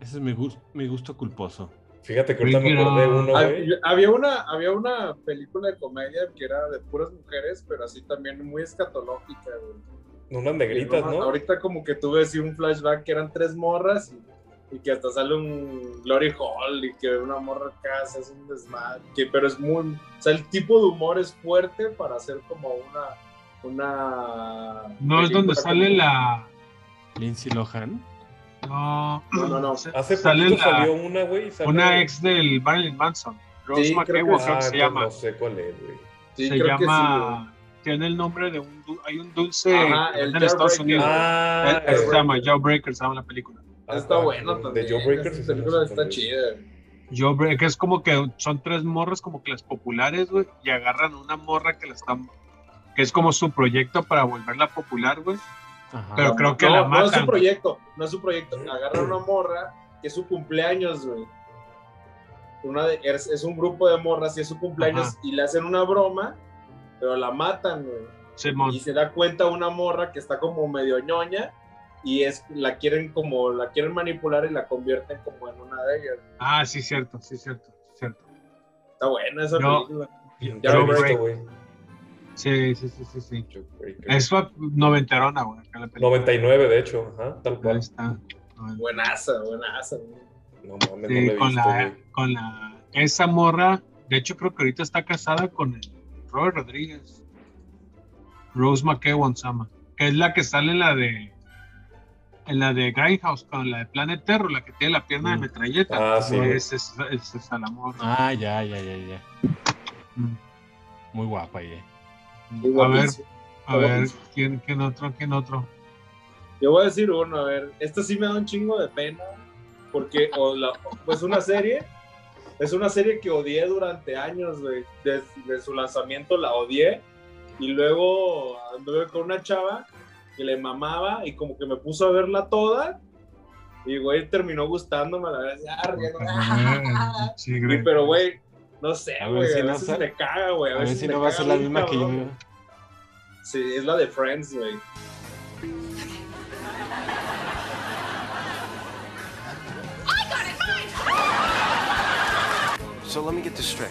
Ese es mi, gus- mi gusto culposo. Fíjate que ahorita me Bring acordé uno, güey. Había, había una, había una película de comedia que era de puras mujeres, pero así también muy escatológica, güey. Unas negritas, No, ¿no? Ahorita como que tuve así un flashback que eran tres morras y, y que hasta sale un Glory Hall y que una morra acá se hace un desmadre. Que, pero es muy... O sea, el tipo de humor es fuerte para hacer como una... una No es donde sale como- la Lindsay Lohan. no, No, no, no. Hace sale poquito la- salió una, güey. sale- una ex del Marilyn Manson, Rose Sí, creo que Ah, se llama. No sé cuál es, güey. Sí, se creo que sí, llama tiene el nombre de un hay un dulce Ajá, el en Estados. Unidos. Ah, Él- se llama Jawbreaker, se llama la película. Ah, Está bueno de también. Jawbreakers, Esa sí, película no sé está chida. Jawbreaker, que es como que son tres morras como que las populares, güey, y agarran una morra que la están que es como su proyecto para volverla popular, güey. Ajá. Pero creo que no, la no es matan. su proyecto, no es su proyecto. Agarra una morra que es su cumpleaños, güey. Una de- es, es un grupo de morras y es su cumpleaños Ajá. y le hacen una broma, pero la matan, güey. Simón. Y se da cuenta una morra que está como medio ñoña y es la quieren como la quieren manipular y la convierten como en una de ellas. Ah, sí, cierto, sí, cierto, sí, cierto. Está buena esa No. película. Ya lo he güey. Sí, sí, sí, sí, sí. Es noventerona, güey, acá la película. 99, de hecho. Ajá, tal Ahí cual. está. Buenaza, buenaza. güey. No mames, Sí, no con visto, la, güey. con la, esa morra, de hecho creo que ahorita está casada con el Robert Rodríguez. Rose McEwan se llama, que es la que sale en la de, en la de Grindhouse, con la de Planet Terror, la que tiene la pierna de Mm. metralleta. Ah, sí. Es, es, es morra. Ah, ya, ya, ya, ya. Mm. Muy guapa, eh. Muy A ver, a ver, ¿quién, quién otro, quién otro? Yo voy a decir uno, a ver, esta sí me da un chingo de pena, porque o la, pues una serie, es una serie que odié durante años, güey, desde su lanzamiento la odié, y luego anduve con una chava que le mamaba y como que me puso a verla toda, Y, güey, terminó gustándome a la vez. Ah, sí, Y, Greg. pero, güey, no sé, A ver güey. si a no veces sa- me caga, güey. A A, ver si no va a ser la misma que yo. Sí, es la de Friends, güey. So let me get this straight.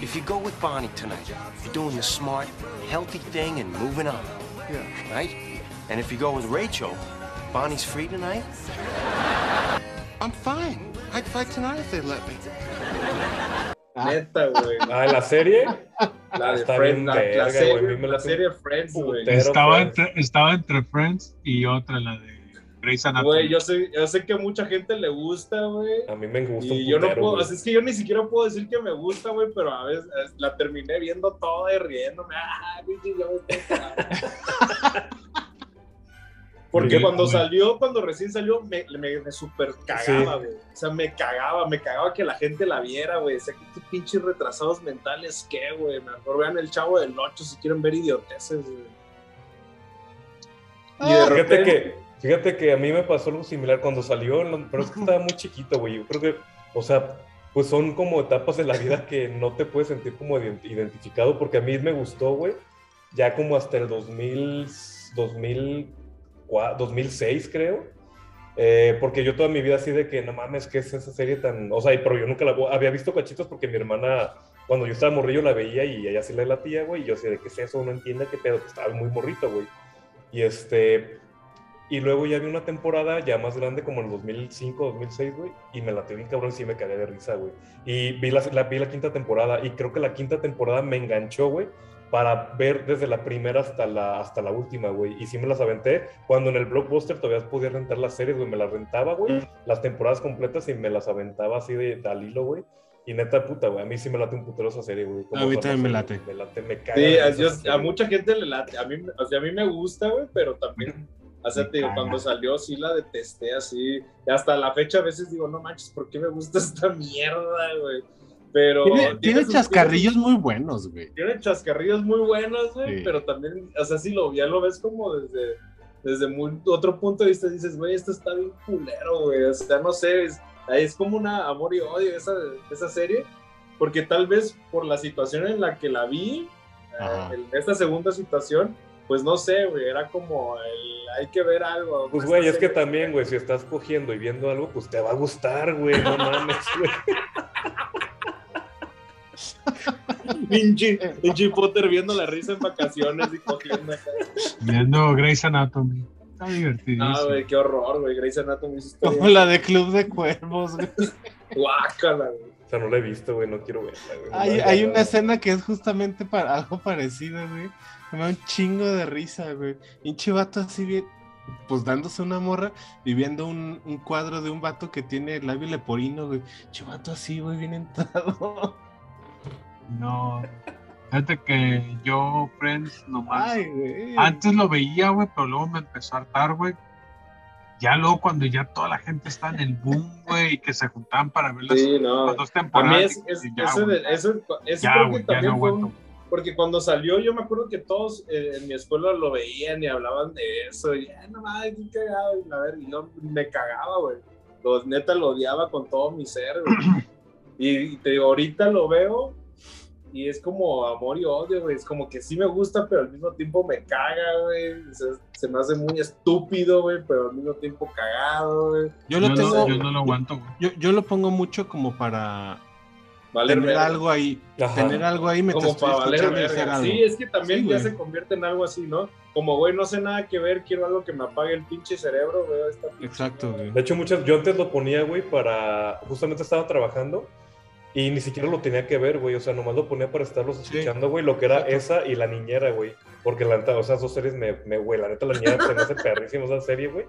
If you go with Bonnie tonight, you're doing the smart, healthy thing and moving on. Yeah. Right? And if you go with Rachel, Bonnie's free tonight? I'm fine. I'd fight tonight if they let me. Neta, güey. Ah, ¿la serie? La de Friends, bien la, la verga, serie, güey, la la- serie Friends, güey. Putero. Estaba entre, estaba entre Friends y otra, la de Grey's Anatomy. Güey, yo sé, yo sé que a mucha gente le gusta, güey. A mí me gusta un Y yo no puedo, sea, es que yo ni siquiera puedo decir que me gusta, güey, pero a veces la terminé viendo toda y riéndome. Ah, Porque Sí, cuando güey. salió, cuando recién salió, me, me, me super cagaba, Sí. güey. O sea, me cagaba, me cagaba que la gente la viera, güey. O sea, que estos pinches retrasados mentales, ¿qué, güey? Mejor vean el chavo del 8 si quieren ver idioteces, güey. Y de Fíjate repente- que, fíjate que a mí me pasó algo similar cuando salió, pero es que estaba muy chiquito, güey. Yo creo que, o sea, pues son como etapas de la vida que no te puedes sentir como ident- identificado, porque a mí me gustó, güey, ya como hasta el 2000, 2004, 2006, creo. Eh, porque yo toda mi vida así de que no mames, que es esa serie tan. O sea, pero yo nunca la había visto cachitos porque mi hermana, cuando yo estaba morrillo, la veía y ella sí la latía, güey. Y yo así de que es eso, no entiende qué pedo, que estaba muy morrito, güey. Y este. Y luego ya vi una temporada ya más grande, como en el 2005, 2006, güey. Y me latió bien cabrón, sí me cagué de risa, güey. Y vi la, la- vi la quinta temporada. Y creo que la quinta temporada me enganchó, güey. Para ver desde la primera hasta la, hasta la última, güey. Y sí me las aventé. Cuando en el Blockbuster todavía podía rentar las series, güey. Me las rentaba, güey. Las temporadas completas y me las aventaba así de, de al hilo, güey. Y neta puta, güey. A mí sí me late un putero esa serie, güey. A mí también me late. Me late, me caga. Sí, a, yo- a mucha gente le late. A mí, o sea, a mí me gusta, güey, pero también, o sea, te digo, cuando salió sí la detesté así. Y hasta la fecha a veces digo, no manches, ¿por qué me gusta esta mierda, güey? Pero. Tiene, tiene chascarrillos muy buenos, güey. Tiene chascarrillos muy buenos, güey, Sí. pero también, o sea, si lo, ya lo ves como desde, desde muy, otro punto de vista, dices, güey, esto está bien culero, güey, o sea, no sé, es, es como una amor y odio esa, esa serie, porque tal vez por la situación en la que la vi, eh, en esta segunda situación, pues no sé, güey, era como el, hay que ver algo. Pues, güey, es que también, güey, si estás cogiendo y viendo algo, pues te va a gustar, güey, no mames, güey. Pinche, pinche Potter viendo la risa en vacaciones y cogiendo. Viendo Grey's Anatomy. Está divertidísimo. Ah, güey, qué horror, güey, Grey's Anatomy está Como la de Club de Cuervos, güey. Guácala, güey. O sea, no la he visto, güey, no quiero verla, güey. Hay, No, hay no, una no. escena que es justamente para algo parecido, güey. Me da un chingo de risa, güey. Y un chivato así bien, pues dándose una morra y viendo un, un cuadro de un vato que tiene el labio leporino, güey. Chivato así, güey, bien entrado. No. Fíjate que yo, Friends, nomás. Ay, güey. Antes lo veía, güey, pero luego me empezó a hartar, güey. Ya luego cuando ya toda la gente está en el boom, güey, y que se juntaban para ver las, Sí, no. las dos A mí temporadas. es, es- ya, eso, güey. de- eso, eso Ya, creo que güey, también no fue un- porque cuando salió yo me acuerdo que todos eh, en mi escuela lo veían y hablaban de eso y "Ah, no mames, qué cagado y, a ver, y yo me cagaba, güey. Lo, neta lo odiaba con todo mi ser, güey. y, y te digo, ahorita lo veo y es como amor y odio, güey. Es como que sí me gusta, pero al mismo tiempo me caga, güey. O sea, se me hace muy estúpido, güey, pero al mismo tiempo cagado, güey. Yo lo Yo no- tengo. yo no lo aguanto, güey. Yo, yo lo pongo mucho como para Valer tener verga. algo ahí. Ajá. Tener algo ahí mientras como para valer verga. algo. Sí, es que también Sí, ya se convierte en algo así, ¿no? Como, güey, no sé nada que ver, quiero algo que me apague el pinche cerebro, güey. esta pinche- Exacto, güey. De hecho, muchas, yo antes lo ponía, güey, para. Justamente estaba trabajando y ni siquiera lo tenía que ver, güey. O sea, nomás lo ponía para estarlos escuchando, güey. Lo que era esa y la niñera, güey. Porque la neta, o sea, esas dos series me, me, güey, la neta, la niñera se me hace perrísima esa serie, güey.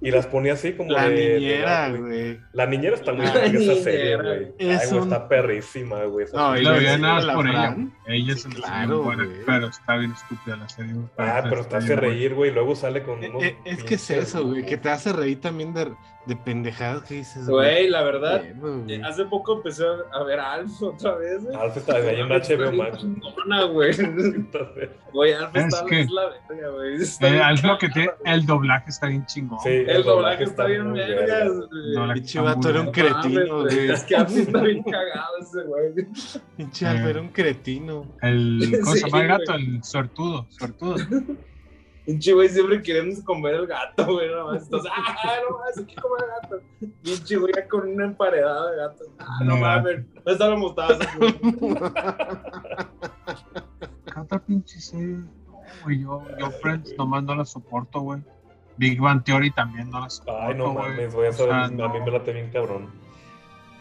Y las ponía así como La de- niñera, güey. La niñera está muy verga esa serie, güey. Ay, Es güey, un- está perrísima, güey. No, y La veía nada por ella. Ella Sí, me claro, buena, pero está bien estúpida la serie. güey. Ah, pero te hace bien reír, güey. Luego sale con Eh, unos eh, Es que es eso, güey, que te hace reír también de, de pendejadas que dices. Güey, la verdad, eh, hace poco empecé a ver a Alf otra vez, güey. Alf está ahí en Está HBO bien Max. chingona, güey. Güey, Alf Es está que- es la verga, güey. Está Eh, bien es lo que tiene, el doblaje está bien chingón. Sí, El doblaje está bien muy vergas, verga. güey. Pinche está vato era un cretino, güey. Es que Alf está bien cagado ese güey. Pinche Alf era un cretino. El, ¿Cómo se llama el gato? El suertudo, suertudo. Pinche güey siempre queriendo comer el gato, güey. No más. Entonces, ah, no más, hay que comer el gato. Pinche güey ya con una emparedada de gato. Ah, no No, mames. No está la mostaza, güey. ¿Qué otra pinche serie? No, güey, yo, yo Friends nomás no la soporto, güey. Big Bang Theory también no la soporto, Ay, no güey. mames, voy a O sea, saber. A mí me late bien cabrón.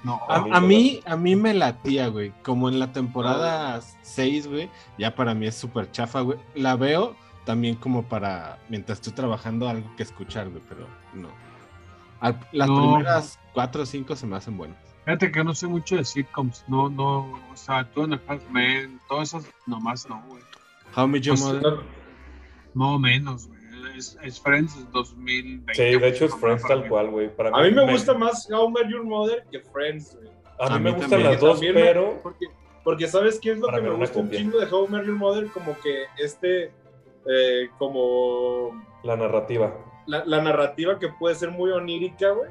no. A, A mí a mí, a mí me latía, güey. Como en la temporada 6, güey. Ya para mí es súper chafa, güey. La veo también como para mientras estoy trabajando algo que escuchar, güey. Pero no. Al- las No. primeras 4 o 5 se me hacen buenas. Fíjate que no sé mucho de sitcoms. No, no. O sea, tú en el Man, todas esas nomás no, güey. How Me Your Mother. No menos, güey. Es, es Friends 2020. Sí, de hecho es Friends tal cual, güey. A mí me gusta más How Met Your Mother que Friends, güey. A mí A me gustan las dos, me- pero. Porque, porque ¿sabes qué es lo Para que me gusta un chingo de How Met Your Mother? Como que este, eh, como La narrativa. la, la narrativa que puede ser muy onírica, güey.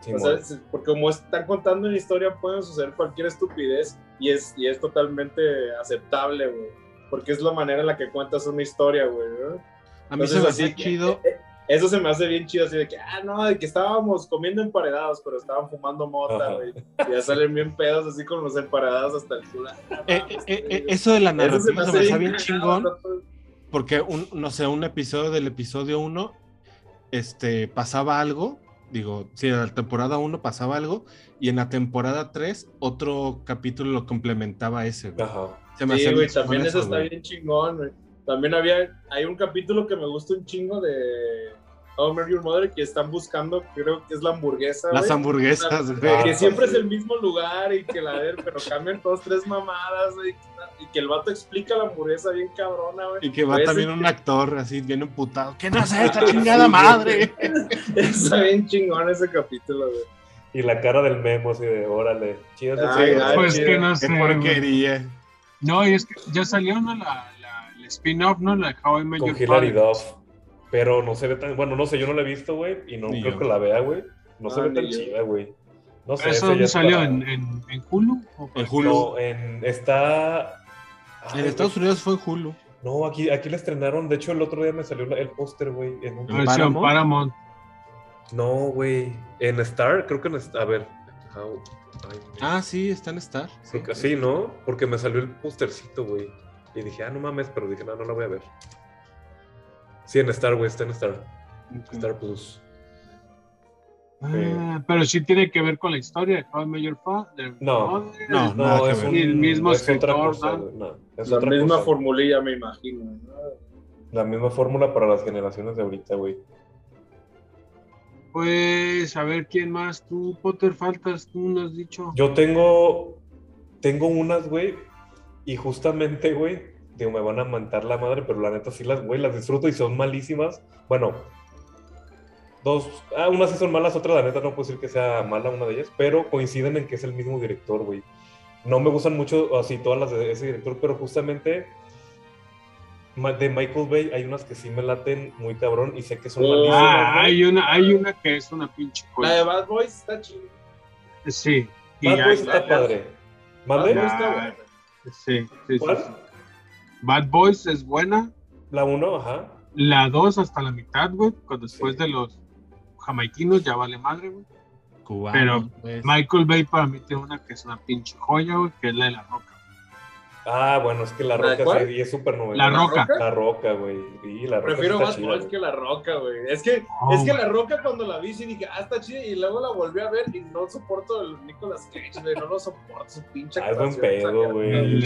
Sí, O sea, es- porque como están contando una historia, pueden suceder cualquier estupidez y es, y es totalmente aceptable, güey. Porque es la manera en la que cuentas una historia, güey. ¿no? A mí Entonces, se me así hacía que- chido. eh, Eso se me hace bien chido, así de que, ah, no, de que estábamos comiendo emparedados, pero estaban fumando mota, Ajá. güey. Y ya salen bien pedos, así con los emparedados hasta el culo. Eh, eh, güey. eh, eso de la Eso se narrativa se me hacía bien cagado, chingón. ¿no? Porque, un, no sé, un episodio del episodio 1, este, pasaba algo, digo, sí, en la temporada 1 pasaba algo, y en la temporada 3 otro capítulo lo complementaba a ese, güey. Ajá. Se me Sí, güey, también eso está güey. bien chingón, güey. También había, hay un capítulo que me gusta un chingo de How I Met Your Mother que están buscando, creo que es la hamburguesa, Las güey. hamburguesas, O sea, güey. Que Ah, siempre sí. es el mismo lugar y que la ver, pero cambian dos, tres mamadas, güey. Y que el vato explica la hamburguesa bien cabrona, güey. Y que va Güey, también ese- un actor así bien emputado. ¿Qué no sé esta chingada madre? Está bien chingón ese capítulo, güey. Y la cara del memo, así de órale. Chido, Pues chido. que no Qué sé. güey. porquería. No, y es que ya salió, ¿no? La, la, el spin-off, ¿no? La How I Met con Hilary. Duff. Pero no se ve tan. Bueno, no sé, yo no la he visto, güey. Y no Ni creo yo. que la vea, güey. No se Ah, ve tan yo. chida, güey. No sé. ¿Eso dónde salió? para- ¿En, en, en Hulu? ¿O En para- Hulu. No, en. Está. En Ay, Estados güey. Unidos fue en Hulu. No, aquí, aquí la estrenaron. De hecho, el otro día me salió el póster, güey. En un... Paramount? Paramount. No, güey. En Star, creo que en Star. A ver. how- ay, Ah, sí, está en Star. Sí. sí, ¿no? Porque me salió el póstercito, güey. Y dije, ah, no mames, pero dije, no, no la voy a ver. Sí, en Star, güey, está en Star. Star Plus. Ah, pero sí tiene que ver con la historia de How Your Father. No. No, No, que es un, el mismo es otra escritor, cosa, ¿no? Es La otra misma cosa. formulilla, me imagino. ¿no? La misma fórmula para las generaciones de ahorita, güey. Pues, a ver, ¿quién más? Tú, Potter, faltas, tú no has dicho. Yo tengo, tengo unas, güey, y justamente, güey, digo, me van a mantar la madre, pero la neta sí las, güey, las disfruto y son malísimas. Bueno, dos, ah, unas sí son malas, otras la neta no puedo decir que sea mala una de ellas, pero coinciden en que es el mismo director, güey. No me gustan mucho así todas las de ese director, pero justamente de Michael Bay hay unas que sí me laten muy cabrón y sé que son Oh. malísimas. Ah, hay una, hay una que es una pinche La de cosa. Bad Boys está chido. Sí. Y Bad hay- Boys está la- padre. ¿Mande? Bad Boys está Ah, buena. Sí, sí, sí, ¿Cuál? sí. Bad Boys es buena. La uno, ajá. La 2 hasta la mitad, güey. Cuando después de los jamaiquinos ya vale madre, güey. Cubano. Pero pues. Michael Bay para mí tiene una que es una pinche joya, güey, que es la de la roca. Ah, bueno, es que la ¿La de roca sí, y es súper novela. La Roca. La roca, güey. Y la roca Prefiero está chida, que La Roca, güey. Es que, Oh, es que. La Roca cuando la vi sí dije, ah, está chida. Y luego la volví a ver y no soporto el Nicolas Cage, güey. No lo soporto, su pinche Ah, es buen pedo, güey.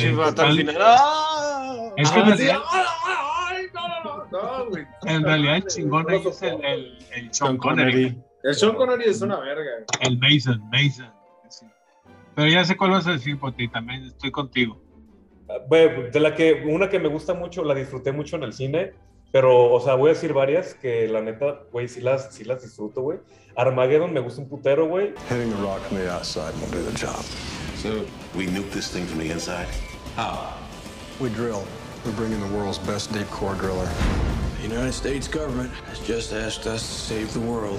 ¡ah! Es que Ah, en sí, ¡ay, ay, no, no, no, no, güey. En realidad el chingón es el, el, el Sean Sean Connery. El Sean Connery es una verga. El Mason, Mason. sí. Pero ya sé cuál vas a decir, Poti, también estoy contigo. Ah, de la que, una que me gusta mucho, la disfruté mucho en el cine, Pero, o sea, voy a decir varias que la neta, güey, sí las, sí las disfruto, güey. Armageddon me gusta un putero, güey. Hitting the rock from the outside will do the job. So, we nuke this thing from the inside? How? We drill. We're bringing the world's best deep core driller. The United States government has just asked us to save the world.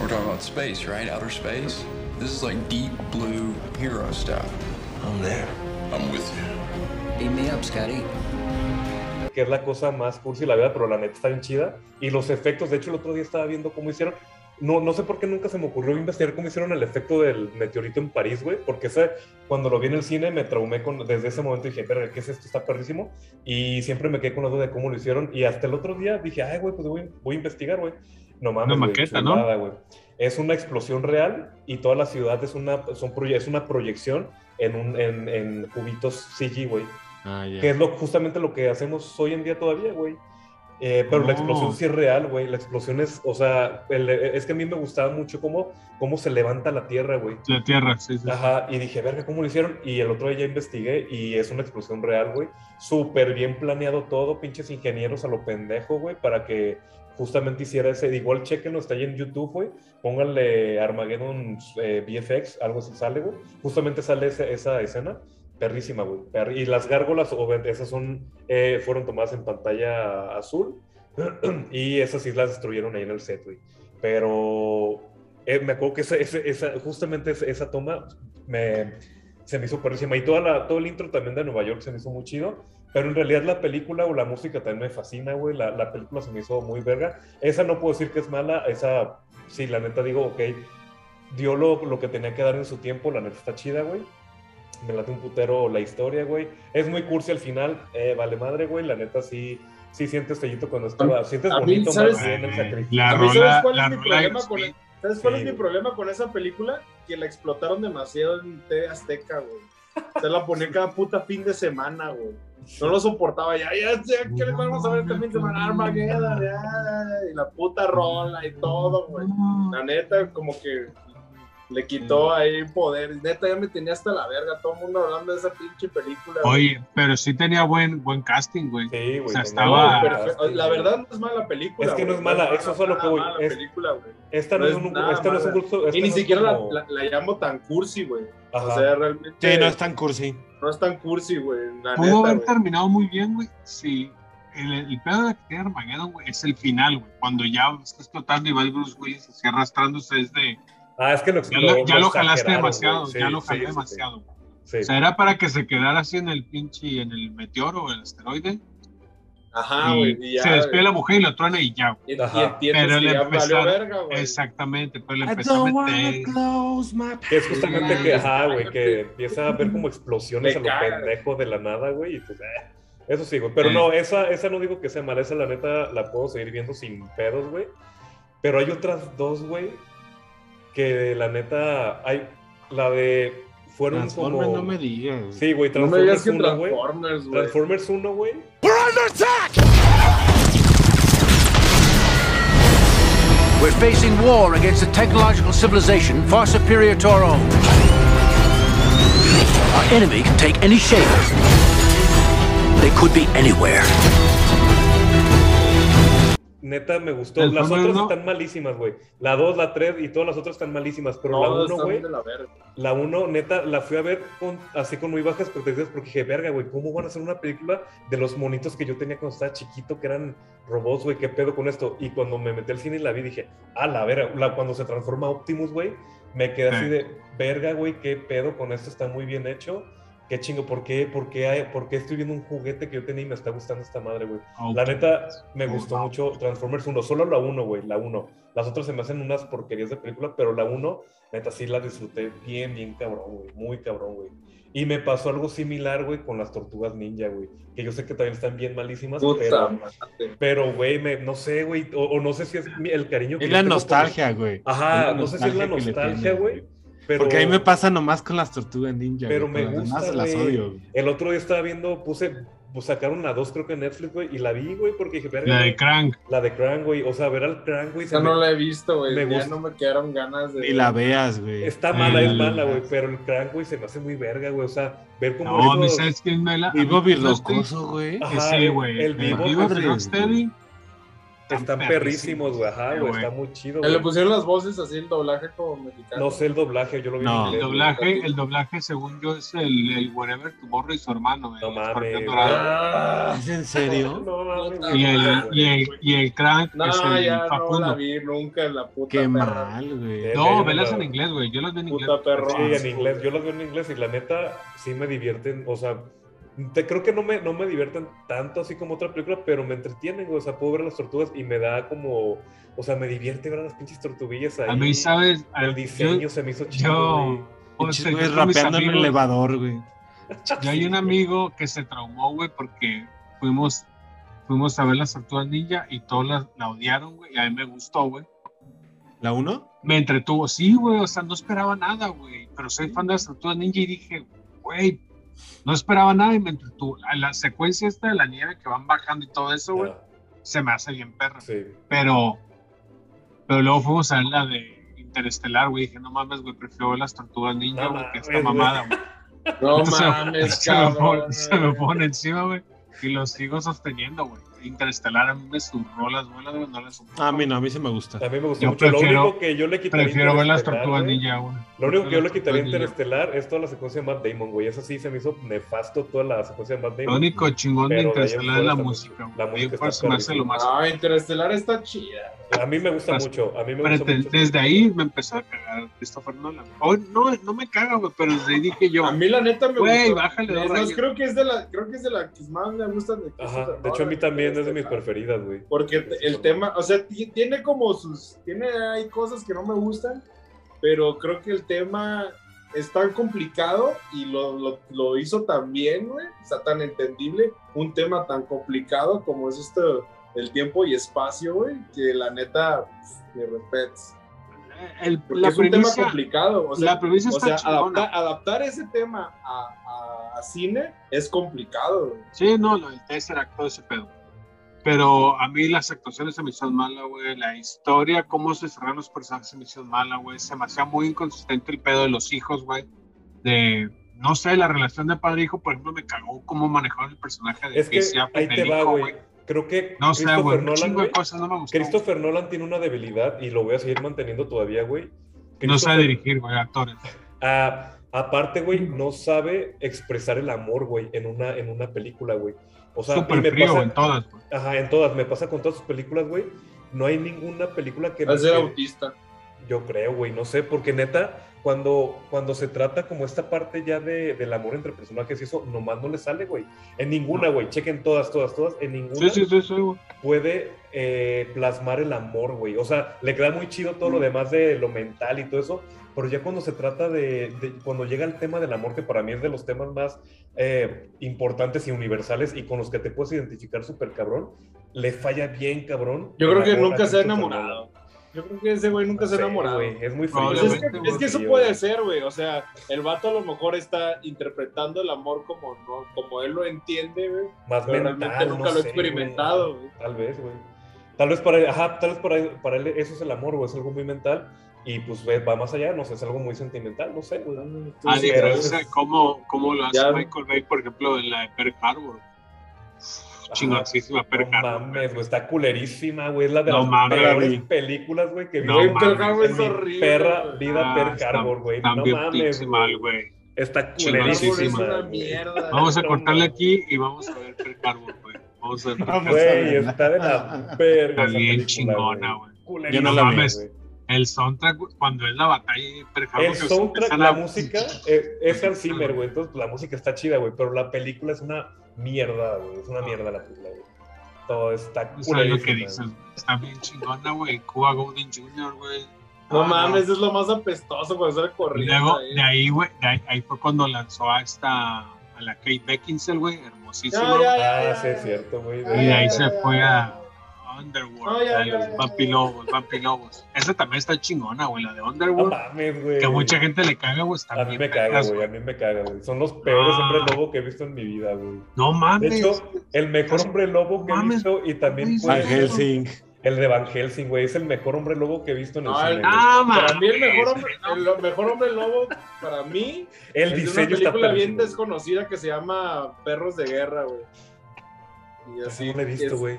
We're talking about space, right? Outer space? This is like deep blue hero stuff. I'm there. I'm with you. Beam me up, Scotty. que es la cosa más cursi de la vida, pero la neta está bien chida. Y los efectos, de hecho, el otro día estaba viendo cómo hicieron. No, no sé por qué nunca se me ocurrió investigar cómo hicieron el efecto del meteorito en París, güey. Porque ese, cuando lo vi en el cine me traumé con, desde ese momento. Dije, pero ¿qué es esto? Está perrísimo. Y siempre me quedé con la duda de cómo lo hicieron. Y hasta el otro día dije, ay, güey, pues voy, voy a investigar, güey. No mames, Una maqueta, ¿no? chulada, güey. Es una explosión real y toda la ciudad es una, son, es una proyección en, un, en, en cubitos CG, güey. Ah, ya. Que es lo, justamente lo que hacemos hoy en día todavía, güey. Eh, pero la explosión sí es real, güey. La explosión es, o sea, el- es que a mí me gustaba mucho cómo, cómo se levanta la tierra, güey. La tierra, sí, sí. sí. Ajá, y dije, verga, ¿cómo lo hicieron? Y el otro día ya investigué y es una explosión real, güey. Súper bien planeado todo, pinches ingenieros a lo pendejo, güey, para que justamente hiciera ese. Igual chequenlo, está ahí en YouTube, güey. Pónganle Armageddon eh, VFX, algo así sale, güey. Justamente sale ese- esa escena. Perrísima, güey. Y las gárgolas, esas son, eh, fueron tomadas en pantalla azul. y esas sí las destruyeron ahí en el set, güey. Pero eh, me acuerdo que esa, ese- esa- justamente esa, esa toma me, se me hizo perrísima. Y toda la, todo el intro también de Nueva York se me hizo muy chido. Pero en realidad la película o la música también me fascina, güey. La, la película se me hizo muy verga. Esa no puedo decir que es mala. Esa, sí, la neta digo, ok, dio lo, lo que tenía que dar en su tiempo. La neta está chida, güey. Me late un putero la historia, güey. Es muy cursi al final. Eh, vale madre, güey. La neta sí, sí sientes fellito cuando estaba. Sientes a mí, bonito ¿sabes? más bien el sacrificio. La A mí, ¿sabes rola, cuál la es mi rola problema con el- ¿Sabes cuál Sí, es mi problema con esa película? Que la explotaron demasiado en TV Azteca, güey. Se la ponía cada puta fin de semana, güey. No lo soportaba. Ya, ya, ya, ¿qué les vamos a ver este fin de semana? Armageddon, ya, ya, y la puta rola y todo, güey. La neta, como que le quitó ahí poder. Neta, ya me tenía hasta la verga. Todo el mundo hablando de esa pinche película. güey. Oye, pero sí tenía buen, buen casting, güey. Sí, O güey. sea, tenía- estaba- Perfecto. La verdad no es mala película. Es que no güey. es mala, eso es a lo que mala Es- película, güey. Esta no, es un, nada esta no es un mala. gusto. esta Y ni no siquiera la, como- la- la llamo tan cursi, güey. O sea, realmente. Sí, no es tan cursi. no es tan cursi, güey. La Pudo neta, haber güey. terminado muy bien, güey. Sí. El, el pedo de que tiene Armageddon, güey, es el final, güey. Cuando ya está explotando y va el Bruce Willis así arrastrándose desde. Ah, es que lo, Ya lo, ya lo jalaste demasiado. Sí, ya lo jalé sí, sí. demasiado. Sí. O sea, era para que se quedara así en el pinche, en el meteoro o el asteroide. Ajá, y güey. Y ya. se despide la mujer y lo truena y ya. Y, y Ajá. entiendes Pero le güey. Exactamente, pero le empezó a don't wanna meter. close my Que es justamente que, ajá, güey, que empieza a ver como explosiones a lo caga. pendejo de la nada, güey, y pues, eh, eso sí, güey. Pero Sí. no, esa, esa no digo que sea mala, esa la neta la puedo seguir viendo sin pedos, güey. Pero hay otras dos, güey, que la neta, hay, la de, fueron Transformers como... no me digas. Sí, güey, No me digas Transformers que 1, güey. Transformers, güey. Transformers 1, güey. We're facing war against a technological civilization far superior to our own. Our enemy can take any shape. They could be anywhere. Neta, me gustó. El Las otras no. están malísimas, güey. La 2, la 3 y todas las otras están malísimas. Pero No, la 1, están güey. la verga. La 1, neta, la fui a ver con, así con muy bajas expectativas porque dije, verga, güey, ¿cómo van a hacer una película de los monitos que yo tenía cuando estaba chiquito, que eran robots, güey? ¿Qué pedo con esto? Y cuando me metí al cine y la vi, dije, a la verga, la, cuando se transforma Optimus, güey, me quedé así Sí. de, verga, güey, ¿qué pedo con esto? Está muy bien hecho. Qué chingo, ¿por qué, por qué, hay- por qué estoy viendo un juguete que yo tenía y me está gustando esta madre, güey? La neta, me gustó mucho Transformers 1, solo la 1, güey, la 1. Las otras se me hacen unas porquerías de película, pero la 1, neta, sí la disfruté bien, bien cabrón, güey, muy cabrón, güey. Y me pasó algo similar, güey, con las tortugas ninja, güey, que yo sé que también están bien malísimas, Puta pero, güey, me- no sé, güey, o, o no sé si es el cariño que Es la nostalgia, güey. Ajá, no sé si es la nostalgia, güey, pero... Porque a mí me pasa nomás con las tortugas ninja. Pero güey, me las gusta, las güey. odio. güey. El otro día estaba viendo, puse, pues sacaron la 2 creo que en Netflix, güey, y la vi, güey, porque dije, verga, La de Crank. la de Crank, güey, o sea, ver al Crank, güey, me- no la he visto, güey. me Ya gusta. no me quedaron ganas de. Ni la veas, güey. Está mala, es mala, güey, pero el Crank, güey, se me hace muy verga, güey, o sea, ver cómo No, sabes quién me la. Vivo birrocoso, güey. Sí, güey. el vivo Rocksteady están perrísimos, güey. Ajá, güey, está muy chido. Le güey. pusieron las voces así, el doblaje como mexicano. No sé el doblaje, yo lo vi en El inglés. güey. doblaje, el doblaje, según yo, es el, el Wherever Tomorrow y su hermano, güey. No el mames. Ah, ¿Es en serio? no mames. Y el, y el, y el crank No, es el ya no Facundo. la vi nunca en la puta Qué perra. mal, güey. No, velas la- en inglés, güey. Yo las vi en inglés. Puta perro. Sí, en inglés. Yo las veo en inglés y la neta sí me divierten. O sea, te, creo que no me, no me divierten tanto así como otra película, pero me entretienen, güey. O sea, puedo ver las tortugas y me da como. O sea, me divierte ver a las pinches tortuguillas ahí. A mí, ¿sabes? El diseño yo- se me hizo chido. Yo, pues, mis rapeando en el elevador, güey. Yo hay un amigo que se traumó, güey, porque fuimos, fuimos a ver las tortugas ninja y todos la, la odiaron, güey, y a mí me gustó, güey. ¿La uno? Me entretuvo, sí, güey, o sea, no esperaba nada, güey, pero soy fan de las tortugas ninja y dije, güey, no esperaba nada y me entretuvo. La secuencia esta de la nieve que van bajando y todo eso, güey, se me hace bien perra. sí. Pero, pero luego fuimos a ver la de Interestelar, güey, dije, no mames, güey, prefiero ver las tortugas ninja, No güey, que esta mamada, güey. No Entonces, se me- mames, se, me pone, cabrón. se me pone encima, güey. Y lo sigo sosteniendo, güey. Interestelar a mí me zurró las bolas, güey. No las soporto. A mí no, a mí sí me gusta. A mí me gustó Yo mucho. prefiero- lo único que yo le quitaría. Prefiero ver las tortugas güey, ninja, güey. Lo único que yo le quitaría a. Interestelar es toda la secuencia de Matt Damon, güey. Esa sí se me hizo nefasto toda la secuencia de Matt Damon. Lo único chingón de Interestelar es la música, la güey. música Ahí por está se me hace lo más. Ah, Interestelar está chida. A mí me gusta mucho. A mí me gusta mucho. desde ahí me empezó a cagar Christopher Nolan. Oh, no, no me caga, güey, pero desde ahí dije yo, A mí la neta me güey, gustó. bájale creo que es de la, creo que es de la que más me gusta de Ajá, Christopher de hecho a mí Nolan, también es de mis preferidas, güey. Porque el tema, o sea, ti- tiene como sus, tiene, hay cosas que no me gustan, pero creo que el tema es tan complicado y lo, lo, lo hizo tan bien, güey, o sea, tan entendible, un tema tan complicado como es esto, el tiempo y espacio, güey, que la neta, pf, mi respetos. El- la es un tema premisa, complicado, o sea, la premisa o sea chingona. adaptar, adaptar ese tema a, a- a cine es complicado. Sí, no, lo del Tesseract, todo ese pedo. Pero a mí las actuaciones se me hicieron malas, güey. La historia, cómo se cerraron los personajes se me hicieron mala, güey. Se me hacía muy inconsistente el pedo de los hijos, güey. De, no sé, la relación de padre-hijo, por ejemplo, me cagó cómo manejaron el personaje de Es que Affleck ahí te va, güey. Creo que No sé, Christopher güey. Un Nolan, chingo de güey, cosas no me gustó. Christopher Nolan tiene una debilidad y lo voy a seguir manteniendo todavía, güey. No sabe dirigir, güey, actores. Ah, aparte, güey, no sabe expresar el amor, güey, en una, en una película, güey. O sea, Súper me frío pasa- en todas, güey. Ajá, en todas. Me pasa con todas sus películas, güey. No hay ninguna película que... Que- autista. Yo creo, güey, no sé, porque neta, cuando, cuando se trata como esta parte ya de, del amor entre personajes y eso, nomás no le sale, güey. En ninguna, güey, chequen todas, todas, todas, en ninguna Sí, sí, sí, sí, güey. puede eh, plasmar el amor, güey. O sea, le queda muy chido todo lo demás de lo mental y todo eso, pero ya cuando se trata de, de- cuando llega el tema del amor, que para mí es de los temas más eh, importantes y universales y con los que te puedes identificar súper cabrón, le falla bien, cabrón. Yo creo que nunca se ha enamorado. Yo creo que ese güey nunca se ha enamorado. es muy frío. Pues es, que, Probablemente, es que eso puede ser, güey. O sea, el vato a lo mejor está interpretando el amor como, no, como él lo entiende, güey. Más pero mental, realmente nunca no lo ha experimentado, güey. Tal vez, güey. Tal vez para él, ajá, tal vez para él, para él eso es el amor, güey, es algo muy mental. Y pues va más allá, no sé, es algo muy sentimental, no sé, güey. A Entonces, diferencia de cómo, cómo lo hace Ya- Michael Bay, por ejemplo, en la de Pearl Harbor. Chingoncísima Pearl No mames, güey, está culerísima, güey. Es la de No las mames, peores güey. películas, güey, que vi No en mames. Es horrible, perra vida Ah, Harbor, güey. No mames, güey. Está culerísima. una güey. mierda. Vamos a cortarle aquí y vamos a ver Pearl Harbor, güey. Vamos a ver. Güey, está de la verga. Está bien chingona, güey. Culerísima, Yo no la vi, mames. güey. El soundtrack, cuando es la batalla El soundtrack, la a- música, eh, es Hans Zimmer, güey. Entonces, pues, la música está chida, güey. Pero la película es una mierda, güey. Es una mierda la película, güey. Todo está No sabes lo que güey. Está bien chingona, güey. Cuba Gooding Jr., güey. No Ah, mames, es lo más apestoso cuando sale Y corriendo. luego, ahí. de ahí, güey, de ahí, ahí fue cuando lanzó a esta, a la Kate Beckinsale, güey, hermosísima. Ya, ya, ya, Ah, ya, sí, es cierto, güey. Y de ahí ya, se ya, fue ya. a Underworld, No, ya, ya, los ya, Vampilobos, Vampilobos. Esa también está chingona, güey, la de No Underworld. mames, güey. que mucha gente le caga, güey. A mí me caga, güey. A mí me caga, güey. Son los peores Ah. hombres lobo que he visto en mi vida, güey. No De mames. hecho, el mejor hombre lobo que he visto y también Van ser Helsing. el de Van Helsing, güey. Es el mejor hombre lobo que he visto en el No, cine. güey. Ah, Para mí el mejor hombre, no. el mejor hombre lobo, para mí, El es de diseño una está película bien desconocida que se llama Perros de Guerra, güey. Y así. no la he visto, es- güey.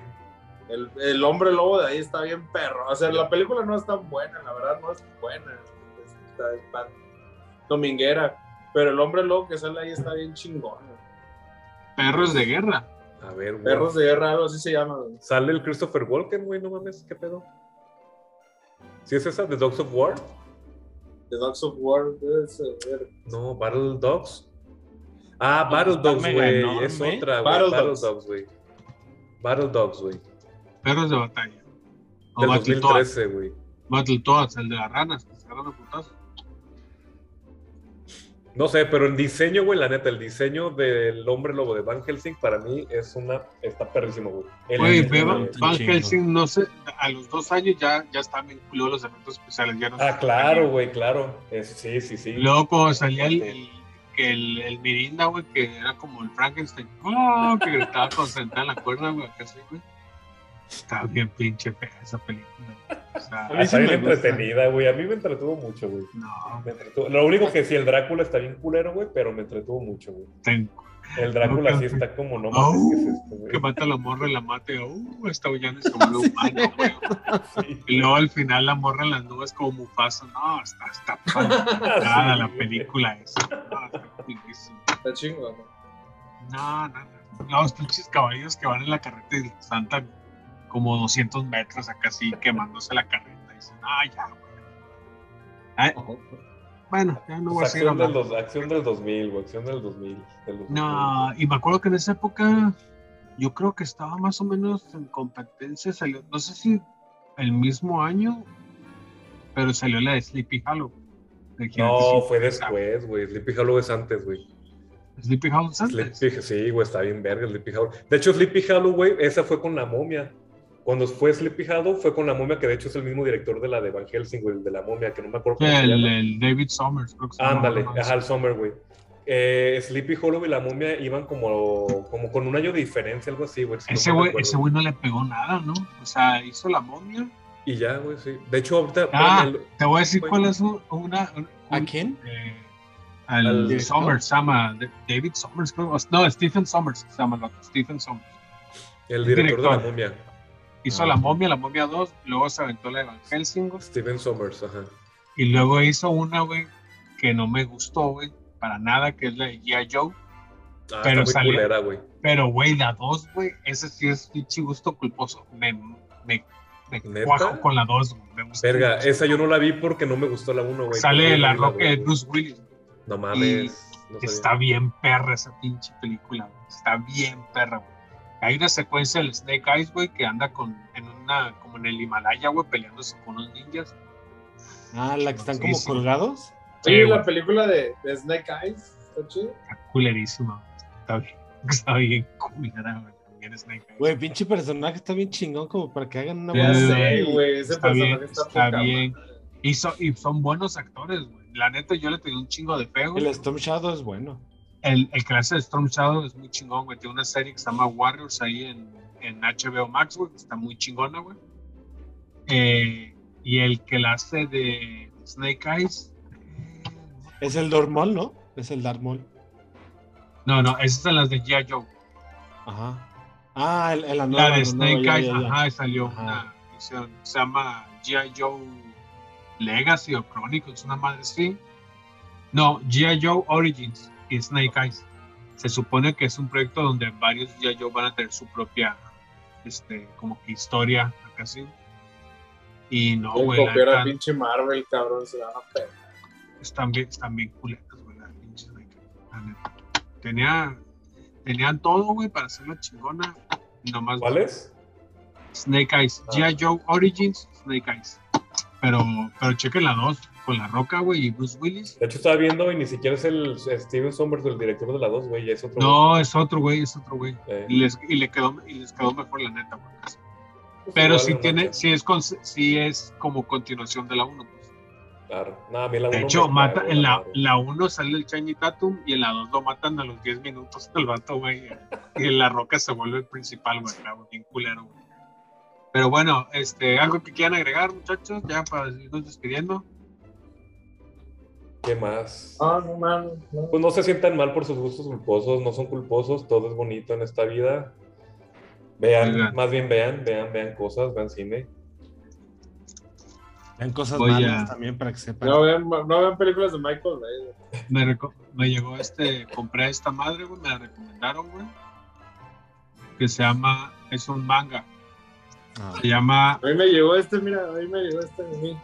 El, el hombre lobo de ahí está bien perro. O sea, la película no es tan buena, la verdad, no es buena. Está, está dominguera. Pero el hombre lobo que sale ahí está bien chingón. Perros de guerra. A ver, güey. Perros de guerra, algo así se llama. güey. Sale el Christopher Walken, güey, no mames, ¿qué pedo? ¿Sí es esa? ¿The Dogs of War? The Dogs of War debe ser. No, Battle Dogs. Ah, Battle Dogs, güey. Es otra, güey. Battle Battle, Dogs. Dogs, güey. Battle Dogs, güey. Perros de batalla. O Del Battletoads. 2013, güey. Battletoads, el de las ranas, que se agarran a putazos. No sé, pero el diseño, güey, la neta, el diseño del hombre lobo de Van Helsing para mí es una. Está perrísimo, güey. El Güey, Van Helsing, no sé, a los dos años ya, ya estaban bien culos los efectos especiales. Ya no Ah, claro, güey, claro. Es- sí, sí, sí. Cuando salía el, el, que el, el Mirinda, güey, que era como el Frankenstein, ¡oh! que gritaba concentrada en la cuerda, güey, acá sí, güey. Estaba bien pinche fea esa película. güey. O sea, A mí está bien entretenida, güey. A mí me entretuvo mucho, güey. No. Me entretuvo. Lo único que sí, el Drácula está bien culero, güey, pero me entretuvo mucho, güey. Tengo. El Drácula No, sí está como, no Au, mames, ¿qué es esto, güey? que mata a la morra y la mata y uh, está huyendo y se vuelve humano, güey. Y luego al final la morra en las nubes como Mufasa. No, está, está Sí, la güey. película esa. No, está buenísima. Está chingón. ¿no? No, no, no. Los pinches caballos que van en la carreta y están tan como 200 metros acá así quemándose la carreta. Y dicen, ah, ya, güey. Ay, bueno, ya no voy a Pues seguir acción, del hablando. dos- acción del 2000, güey. Acción del 2000. del 2000. No, y me acuerdo que en esa época yo creo que estaba más o menos en competencia. Salió, no sé si el mismo año, pero salió la de Sleepy Hollow. de No, fue después, güey. Sleepy Hollow es antes, güey. Sleepy Hollow es antes. Sleepy, sí, güey, está bien verga Sleepy Hollow. De hecho, Sleepy Hollow, güey, esa fue con la momia. Cuando fue Sleepy Hollow, fue con la momia, que de hecho es el mismo director de la de Van Helsing, güey, de la momia, que no me acuerdo cómo se El, llama. el David Summers, creo que Ándale, ¿no? ajá, el Summer, güey. Eh, Sleepy Hollow y la momia iban como, como con un año de diferencia, algo así, güey. si no Ese güey, recuerdo. ese güey no le pegó nada, ¿no? O sea, hizo la momia. Y ya, güey, sí. De hecho, ahorita. Ah, te voy a decir güey. cuál es un- una. un- ¿A quién? eh, al, ¿Al director? Summers, se llama David Summers, creo. No, Stephen Summers se llama Stephen Summers. el el director, de la director. momia, Hizo Ah. la momia, la momia 2, luego se aventó la de Van Helsing, Steven Sommers, ajá. y luego hizo una, güey, que no me gustó, güey, para nada, que es la de G.I. Joe. Ah, Pero salió- culera, güey. Pero, güey, la 2, güey, ese sí es pinche gusto culposo. Me, me, me cuajo con la 2, güey. Me gusta Verga, esa yo no la vi porque no me gustó la 1, güey. Sale Yo la roca de. Bruce Willis. No mames. no está bien perra esa pinche película, güey. Está bien perra, güey. Hay una secuencia del Snake Eyes, güey, que anda con, en una, como en el Himalaya, güey, peleándose con unos ninjas. Ah, la que están como Sí, sí. colgados. Sí, Oye, la película de, de Snake Eyes, ¿está chido? Está culerísima. Está bien, está bien culera, güey. También Snake Eyes. Güey, pinche personaje está bien chingón como para que hagan una Ya buena sé, serie. güey, ese está bien, personaje está está poca bien. madre. Y, so- y son buenos actores, güey. La neta, yo le tenía un chingo de güey. El Storm Shadow es bueno. El, el que hace de Storm Shadow es muy chingón, güey. Tiene una serie que se llama Warriors ahí en, en HBO Max, güey. que Está muy chingona, güey. Eh, y el que la hace de Snake Eyes. Es el Dark Maul, ¿no? Es el Dark Maul. No, no, esas son las de G.I. Joe. Ajá. Ah, el, el la nueva, de Snake nueva, Eyes, ya, ya. ajá, salió Ajá. una edición. Se llama G.I. Joe Legacy o Chronicles, una madre así. No, G.I. Joe Origins Snake Eyes. Se supone que es un proyecto donde varios G.I. Joe van a tener su propia, este, como que historia, acá así. Y no, El güey, copiar a pinche Marvel, cabrón, se van a pegar. están bien, están bien culetas, güey, las pinches. Tenía, tenían todo, güey, para hacerla chingona. Nomás ¿Cuál es? Snake Eyes, Ah. G.I. Joe Origins, Snake Eyes. Pero, pero chequen la 2, con La Roca, güey, y Bruce Willis. De hecho, estaba viendo y ni siquiera es el Steven Sommers, el director de la 2, güey, es otro. No, es otro, güey, es otro, güey. Eh. Y, les, y, le quedó, y les quedó mejor, la neta, güey. Pues Pero sí tiene, sí es, con- sí es como continuación de la 1, pues. Claro. No, a mí la De uno hecho, mata, en la, la 1 sale el Changi Tatum y en la 2 lo matan a los 10 minutos el vato, güey. Y en la roca se vuelve el principal, güey. Bien culero, güey. Pero bueno, este, algo que quieran agregar, muchachos, ya para irnos despidiendo. ¿Qué más? Ah, no mames. No. Pues no se sientan mal por sus gustos culposos, no son culposos, todo es bonito en esta vida. Vean, más bien vean, vean, vean cosas, vean cine. Vean cosas Voy malas a- también para que sepan. No vean, no vean películas de Michael Bay. Me, reco- me llegó este, compré esta madre, güey, me la recomendaron, güey. Que se llama, es un manga. Ah. Se llama, A mí me llegó este, mira, a mí me llegó este. a mí.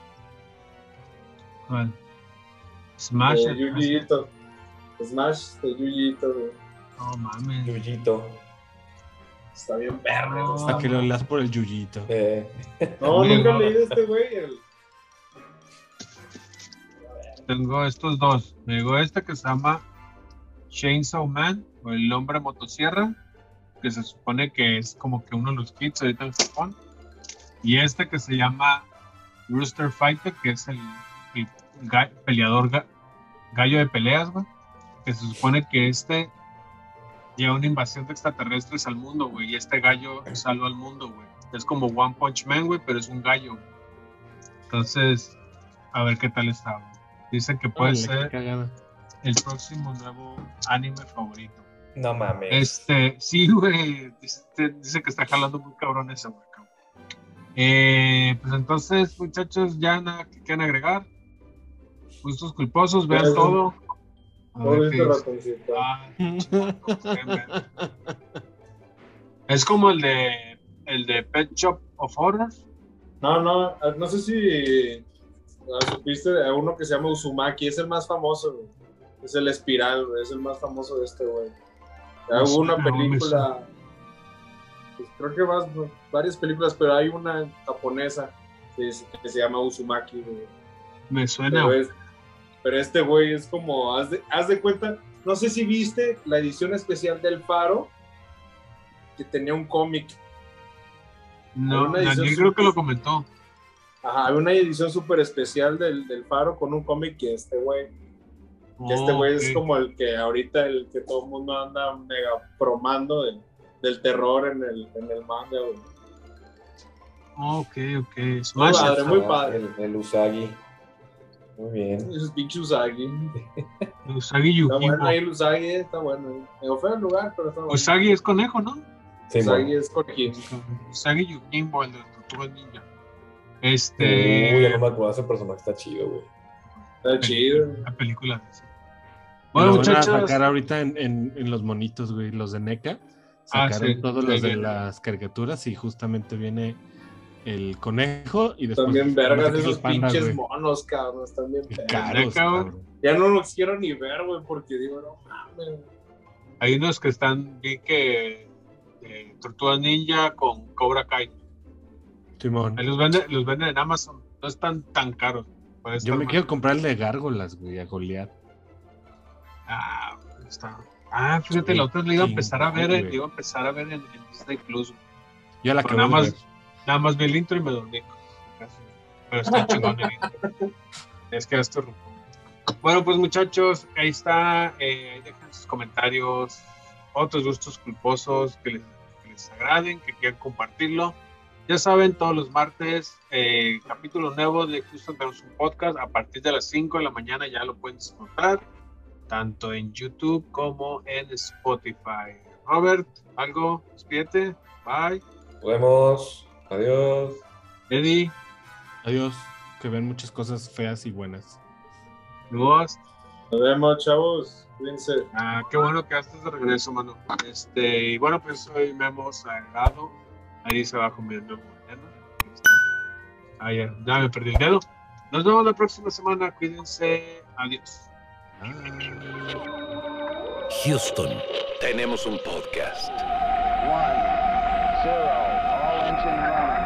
¿cuál? Smash. De Yuji Ito. Smash de Yuji Ito, güey. No mames. Yuyito. Está bien verde. güey. Hasta que lo leas por el yuyito. Eh, No, nunca he bien. leído este güey. el- Tengo estos dos. Me llegó este que se llama Chainsaw Man o el hombre motosierra, que se supone que es como que uno de los kits ahorita en Japón. Y este que se llama Rooster Fighter, que es el, peleador ga- gallo de peleas, güey. Que se supone que este lleva una invasión de extraterrestres al mundo, güey. Y este gallo salva al mundo, güey. Es como One Punch Man, güey, pero es un gallo. Entonces, a ver qué tal está, güey. Dicen que puede ser el próximo nuevo anime favorito. No mames. Este, sí, güey. Dice, dice que está jalando muy cabrón ese, güey. Eh, pues entonces, muchachos, ya nada que quieran agregar. Gustos culposos, vean todo. A ver ven. Es como el de el de Pet Shop of Horrors. No, no, no sé si ah, supiste de uno que se llama Uzumaki, es el más famoso, güey. Es el espiral, güey, es el más famoso de este, güey. Ya Hubo una no me película, pues, creo que más, varias películas, pero hay una japonesa que, se- que se llama Uzumaki, güey. Me suena. Pero, güey. es- pero este güey es como, haz de, haz de cuenta, no sé si viste la edición especial del Faro, que tenía un cómic. No, una Daniel creo que lo comentó. Ajá, hay una edición súper especial del, del Faro con un cómic que este güey, que este güey es como el que ahorita el que todo el mundo anda mega promando del, del terror en el, en el manga, güey. Ok, ok. Muy Smash. padre, muy padre. El, el Usagi. Muy bien. Esos pinches Usagi. Usagi Está Yukimbo. bueno ahí el Usagi, está bueno. Me fue el lugar, pero está bueno. Usagi es conejo, ¿no? Sí, Usagi es conejín. Usagi Yukimbo, el de las tortugas ninja. Uy, ya Este. no me acuerdo, ese personaje está chido, güey. Está chido. La película de ese. Bueno, lo van a muchachos. sacar ahorita en, en- en los monitos, güey, los de NECA. Ah, Sacaron sí, todos los de las caricaturas y justamente viene el conejo y después También vergas esos pinches güey. monos, cabrón. Están bien vergas. Caros, cabrón. Ya no los quiero ni ver, güey, porque digo, no mames. Hay unos que están bien que. eh, Tortugas Ninja con Cobra Kai. Simón. Ahí los venden, los venden en Amazon. No están tan caros. Yo me más- quiero comprar el de gárgolas, güey, a Goliat. Ah, está. Ah, fíjate, Sí, la otra le iba a empezar a ver, chingón, eh, le iba a empezar a ver en, en Disney Plus. Yo la que nada más, nada más vi el intro y me dormí. Pero está chingón el intro. Es que esto Bueno, pues muchachos, ahí está. eh, ahí dejen sus comentarios, otros gustos culposos que les, que les agraden, que quieran compartirlo. Ya saben, todos los martes, eh, capítulo nuevo de Houston tenemos un podcast. A partir de las 5 de la mañana ya lo pueden disfrutar, tanto en YouTube como en Spotify. Robert, algo, despídete. Bye. Nos vemos. Adiós. Eddie, Adiós. Que ven muchas cosas feas y buenas. Luis. Nos vemos, chavos. Cuídense. Ah, qué bueno que estás de regreso, mano. Este, y bueno, pues soy Memo Sagrado. Ahí se va comiendo mañana. Ahí está. Ah, ya, ya me perdí el dedo. Nos vemos la próxima semana. Cuídense. Adiós. Houston, tenemos un podcast. One, zero, all engine running.